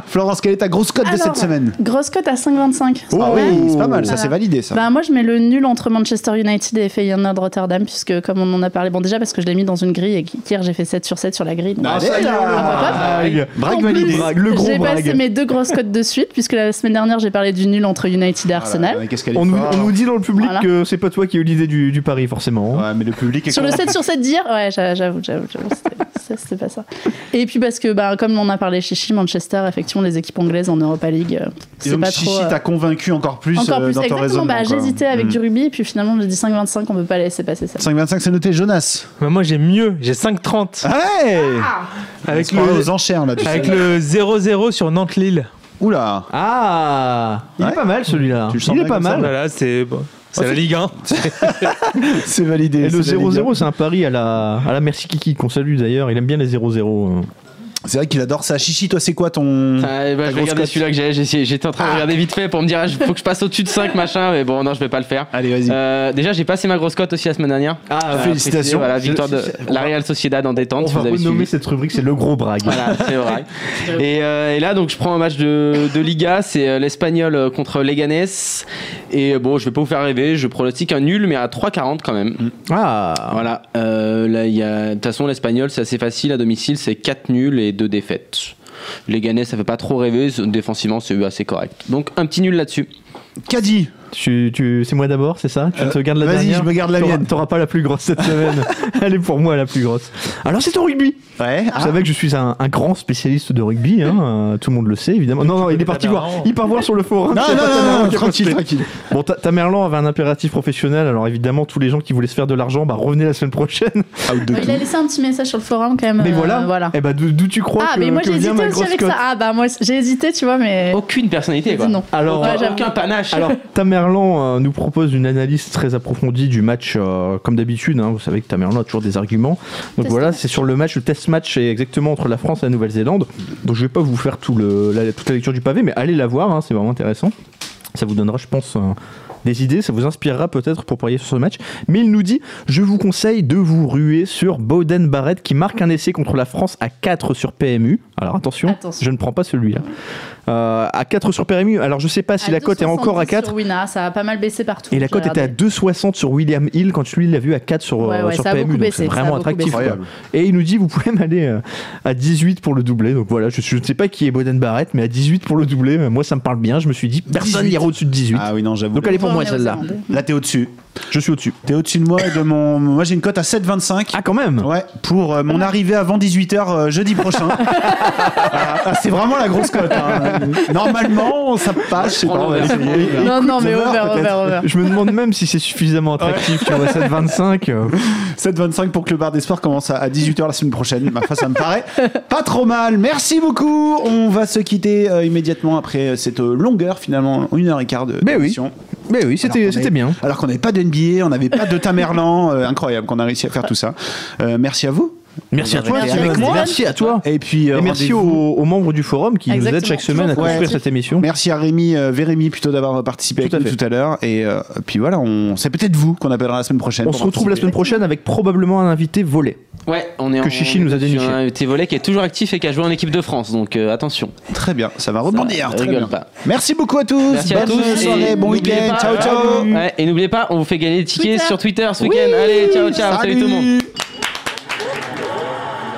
Florence, quelle est ta grosse cote de cette semaine? Grosse cote à 5,25. Oh, pas mal. oui, c'est pas mal, ça Voilà. c'est validé ça. Bah, moi, je mets le nul entre Manchester United et Feyenoord Rotterdam, puisque comme on en a parlé, bon, déjà parce que je l'ai mis dans une grille et qu'hier j'ai fait 7 sur 7 sur la grille. donc- Allez, hop. Brague. Braque En validé. le gros J'ai passé mes deux grosses cotes de suite, puisque la semaine dernière j'ai parlé du nul entre United et Arsenal. Ah, mais qu'est-ce qu'elle est On nous, forte. on nous dit dans le public Voilà. que c'est pas toi qui as eu l'idée du, du pari, forcément. Ouais, mais le public est Sur le corrompu. 7 sur 7 d'hier, ouais, j'a- j'avoue, j'avoue, c'était- pas ça. Et puis parce que, bah, comme on a parlé Chichi, Manchester, effectivement, les équipes anglaises en Europa League, euh, Et c'est donc pas Chichi trop. euh, t'a convaincu encore plus Encore euh, plus, dans ton exactement. raisonnement. Bah, quoi. J'hésitais avec Mm. du rugby, et puis finalement j'ai dit 5,25, on peut pas laisser passer ça. 5,25 c'est noté Jonas. Bah, moi, j'ai mieux. J'ai 5,30. Hey Avec On se parlait le, aux enchères là. avec sais. le 0-0 sur Nantes-Lille. Oula. Ah Il Ouais. est pas mal celui-là. Tu le sens Il est pas mal. Voilà, c'est bon. C'est Oh, la Ligue 1. [LAUGHS] C'est validé. Et le c'est validé. 0-0, c'est un pari à la, à la Merci Kiki, qu'on salue d'ailleurs. Il aime bien les 0-0. C'est vrai qu'il adore ça. Chichi, toi, c'est quoi ton. Ah, bah, je cote. celui-là que j'ai. J'étais en train de regarder vite fait pour me dire, il faut que je passe au-dessus de 5 machin, mais bon, non, je vais pas le faire. Allez, vas-y. Euh, déjà, j'ai passé ma grosse cote aussi la semaine dernière. Ah, Euh, félicitations. Voilà, victoire de la Real Sociedad en détente. On si va vous avez renommer cette rubrique, c'est le gros brague. Voilà, c'est vrai. [LAUGHS] Et, euh, et là, donc, je prends un match de, de Liga, c'est l'Espagnol contre Leganés. Et bon, je vais pas vous faire rêver, je pronostique un nul, mais à 3,40 quand même. Ah, Voilà, euh, là, il y a. De toute façon, l'Espagnol, c'est assez facile à domicile, c'est 4 nuls et 2 défaites. Les Ganais, ça fait pas trop rêver, défensivement, c'est assez correct. Donc, un petit nul là-dessus. Caddy. Tu, tu, c'est moi d'abord, c'est ça? Tu Euh, te gardes la vas-y, dernière? je me garde la mienne. T'auras pas la plus grosse cette semaine. [LAUGHS] Elle est pour moi la plus grosse. Alors c'est au rugby. Ouais. Vous savez que je suis un, un grand spécialiste de rugby, hein, euh, tout le monde le sait évidemment. Non, non, il est parti voir. Il part voir sur le forum. Non, non, non, non, tranquille, tranquille. Bon, Ta- Tamerlan avait un impératif professionnel, alors évidemment, tous les gens qui voulaient se faire de l'argent, bah, revenez la semaine prochaine. De Il a laissé un petit message sur le forum quand même. Mais euh, voilà. voilà. Et bah, d'où tu crois Ah, que, mais moi j'ai hésité ma aussi grosse avec ça. Ah, bah moi j'ai hésité, tu vois, mais. Aucune personnalité, quoi. non. Alors, aucun panache. Alors, [LAUGHS] Tamerlan euh, nous propose une analyse très approfondie du match, euh, comme d'habitude. hein. vous savez que Tamerlan a toujours des arguments. Donc Test voilà, c'est sur le match, le test match est exactement entre la France et la Nouvelle-Zélande. Donc je vais pas vous faire tout le, la- toute la lecture du pavé, mais allez la voir, hein, c'est vraiment intéressant. Ça vous donnera, je pense, euh, des idées, ça vous inspirera peut-être pour parier sur ce match. Mais il nous dit Je vous conseille de vous ruer sur Bowden Barrett qui marque un essai contre la France à 4 sur PMU. Alors attention, Attention. je ne prends pas celui-là. Euh, à 4 sur PMU, alors je sais pas si À la cote est encore à 2,70 4. Sur Wina, ça a pas mal baissé partout. Et la cote était à regardé. 2,60 sur William Hill quand lui il l'a vu à 4 sur, Ouais, euh, ouais, sur ça a PMU. beaucoup donc baissé, c'est ça a vraiment beaucoup attractif. baissé. quoi. Incroyable. Et il nous dit vous pouvez m'aller euh, à 18 pour le doublé. Donc voilà, je, ne sais pas qui est Boden Barrett, mais à 18 pour le doublé, euh, moi ça me parle bien. Je me suis dit personne 18. n'ira au-dessus de 18. Ah oui, non, j'avoue. donc elle est pour moi celle-là. Là, t'es au-dessus. Je suis au-dessus. T'es au-dessus de moi et de mon. Moi, j'ai une cote à 7,25. Ah quand même Ouais, pour euh, mon arrivée avant 18h jeudi prochain. [LAUGHS] Ah, c'est vraiment la grosse cote. hein. [LAUGHS] Normalement, ça passe, je sais pas, on va essayer. Non, non, mais over, over, over. Je me demande même si c'est suffisamment attractif. Tu vois, 7,25. euh, 7,25 pour que le bar des sports commence à 18h la semaine prochaine. Ma foi, ça me paraît pas trop mal. Merci beaucoup. On va se quitter euh, immédiatement après cette euh, longueur, finalement, une heure et quart de Mais oui. d'émission. Mais oui, Alors c'était qu'on c'était avait- bien. Alors qu'on n'avait pas de NBA, on n'avait pas de Tamerlan. euh, incroyable qu'on a réussi à faire tout ça. Euh, merci à vous. Merci à toi. Avec moi. Merci à toi. Et puis, euh, Et merci aux, membres du forum qui nous aident Exactement. chaque semaine à construire cette émission. Merci à Rémi, euh, Vérémy plutôt d'avoir participé Tout à avec nous fait. tout à l'heure. Et euh, puis voilà, on... c'est peut-être vous qu'on appellera la semaine prochaine. On se retrouve la semaine prochaine avec probablement un invité volé. Ouais, on est Que en- Chichi nous a déniché. Un invité volet qui est toujours actif et qui a joué en équipe de France, donc euh, attention. Très bien, ça va rebondir. Ça très rigole bien. pas. Merci beaucoup à tous. Merci à tous. soirée, bon week-end. Ciao, ciao. Ouais, et n'oubliez pas, on vous fait gagner des tickets sur Twitter ce week-end. Allez, ciao, ciao, salut tout le monde.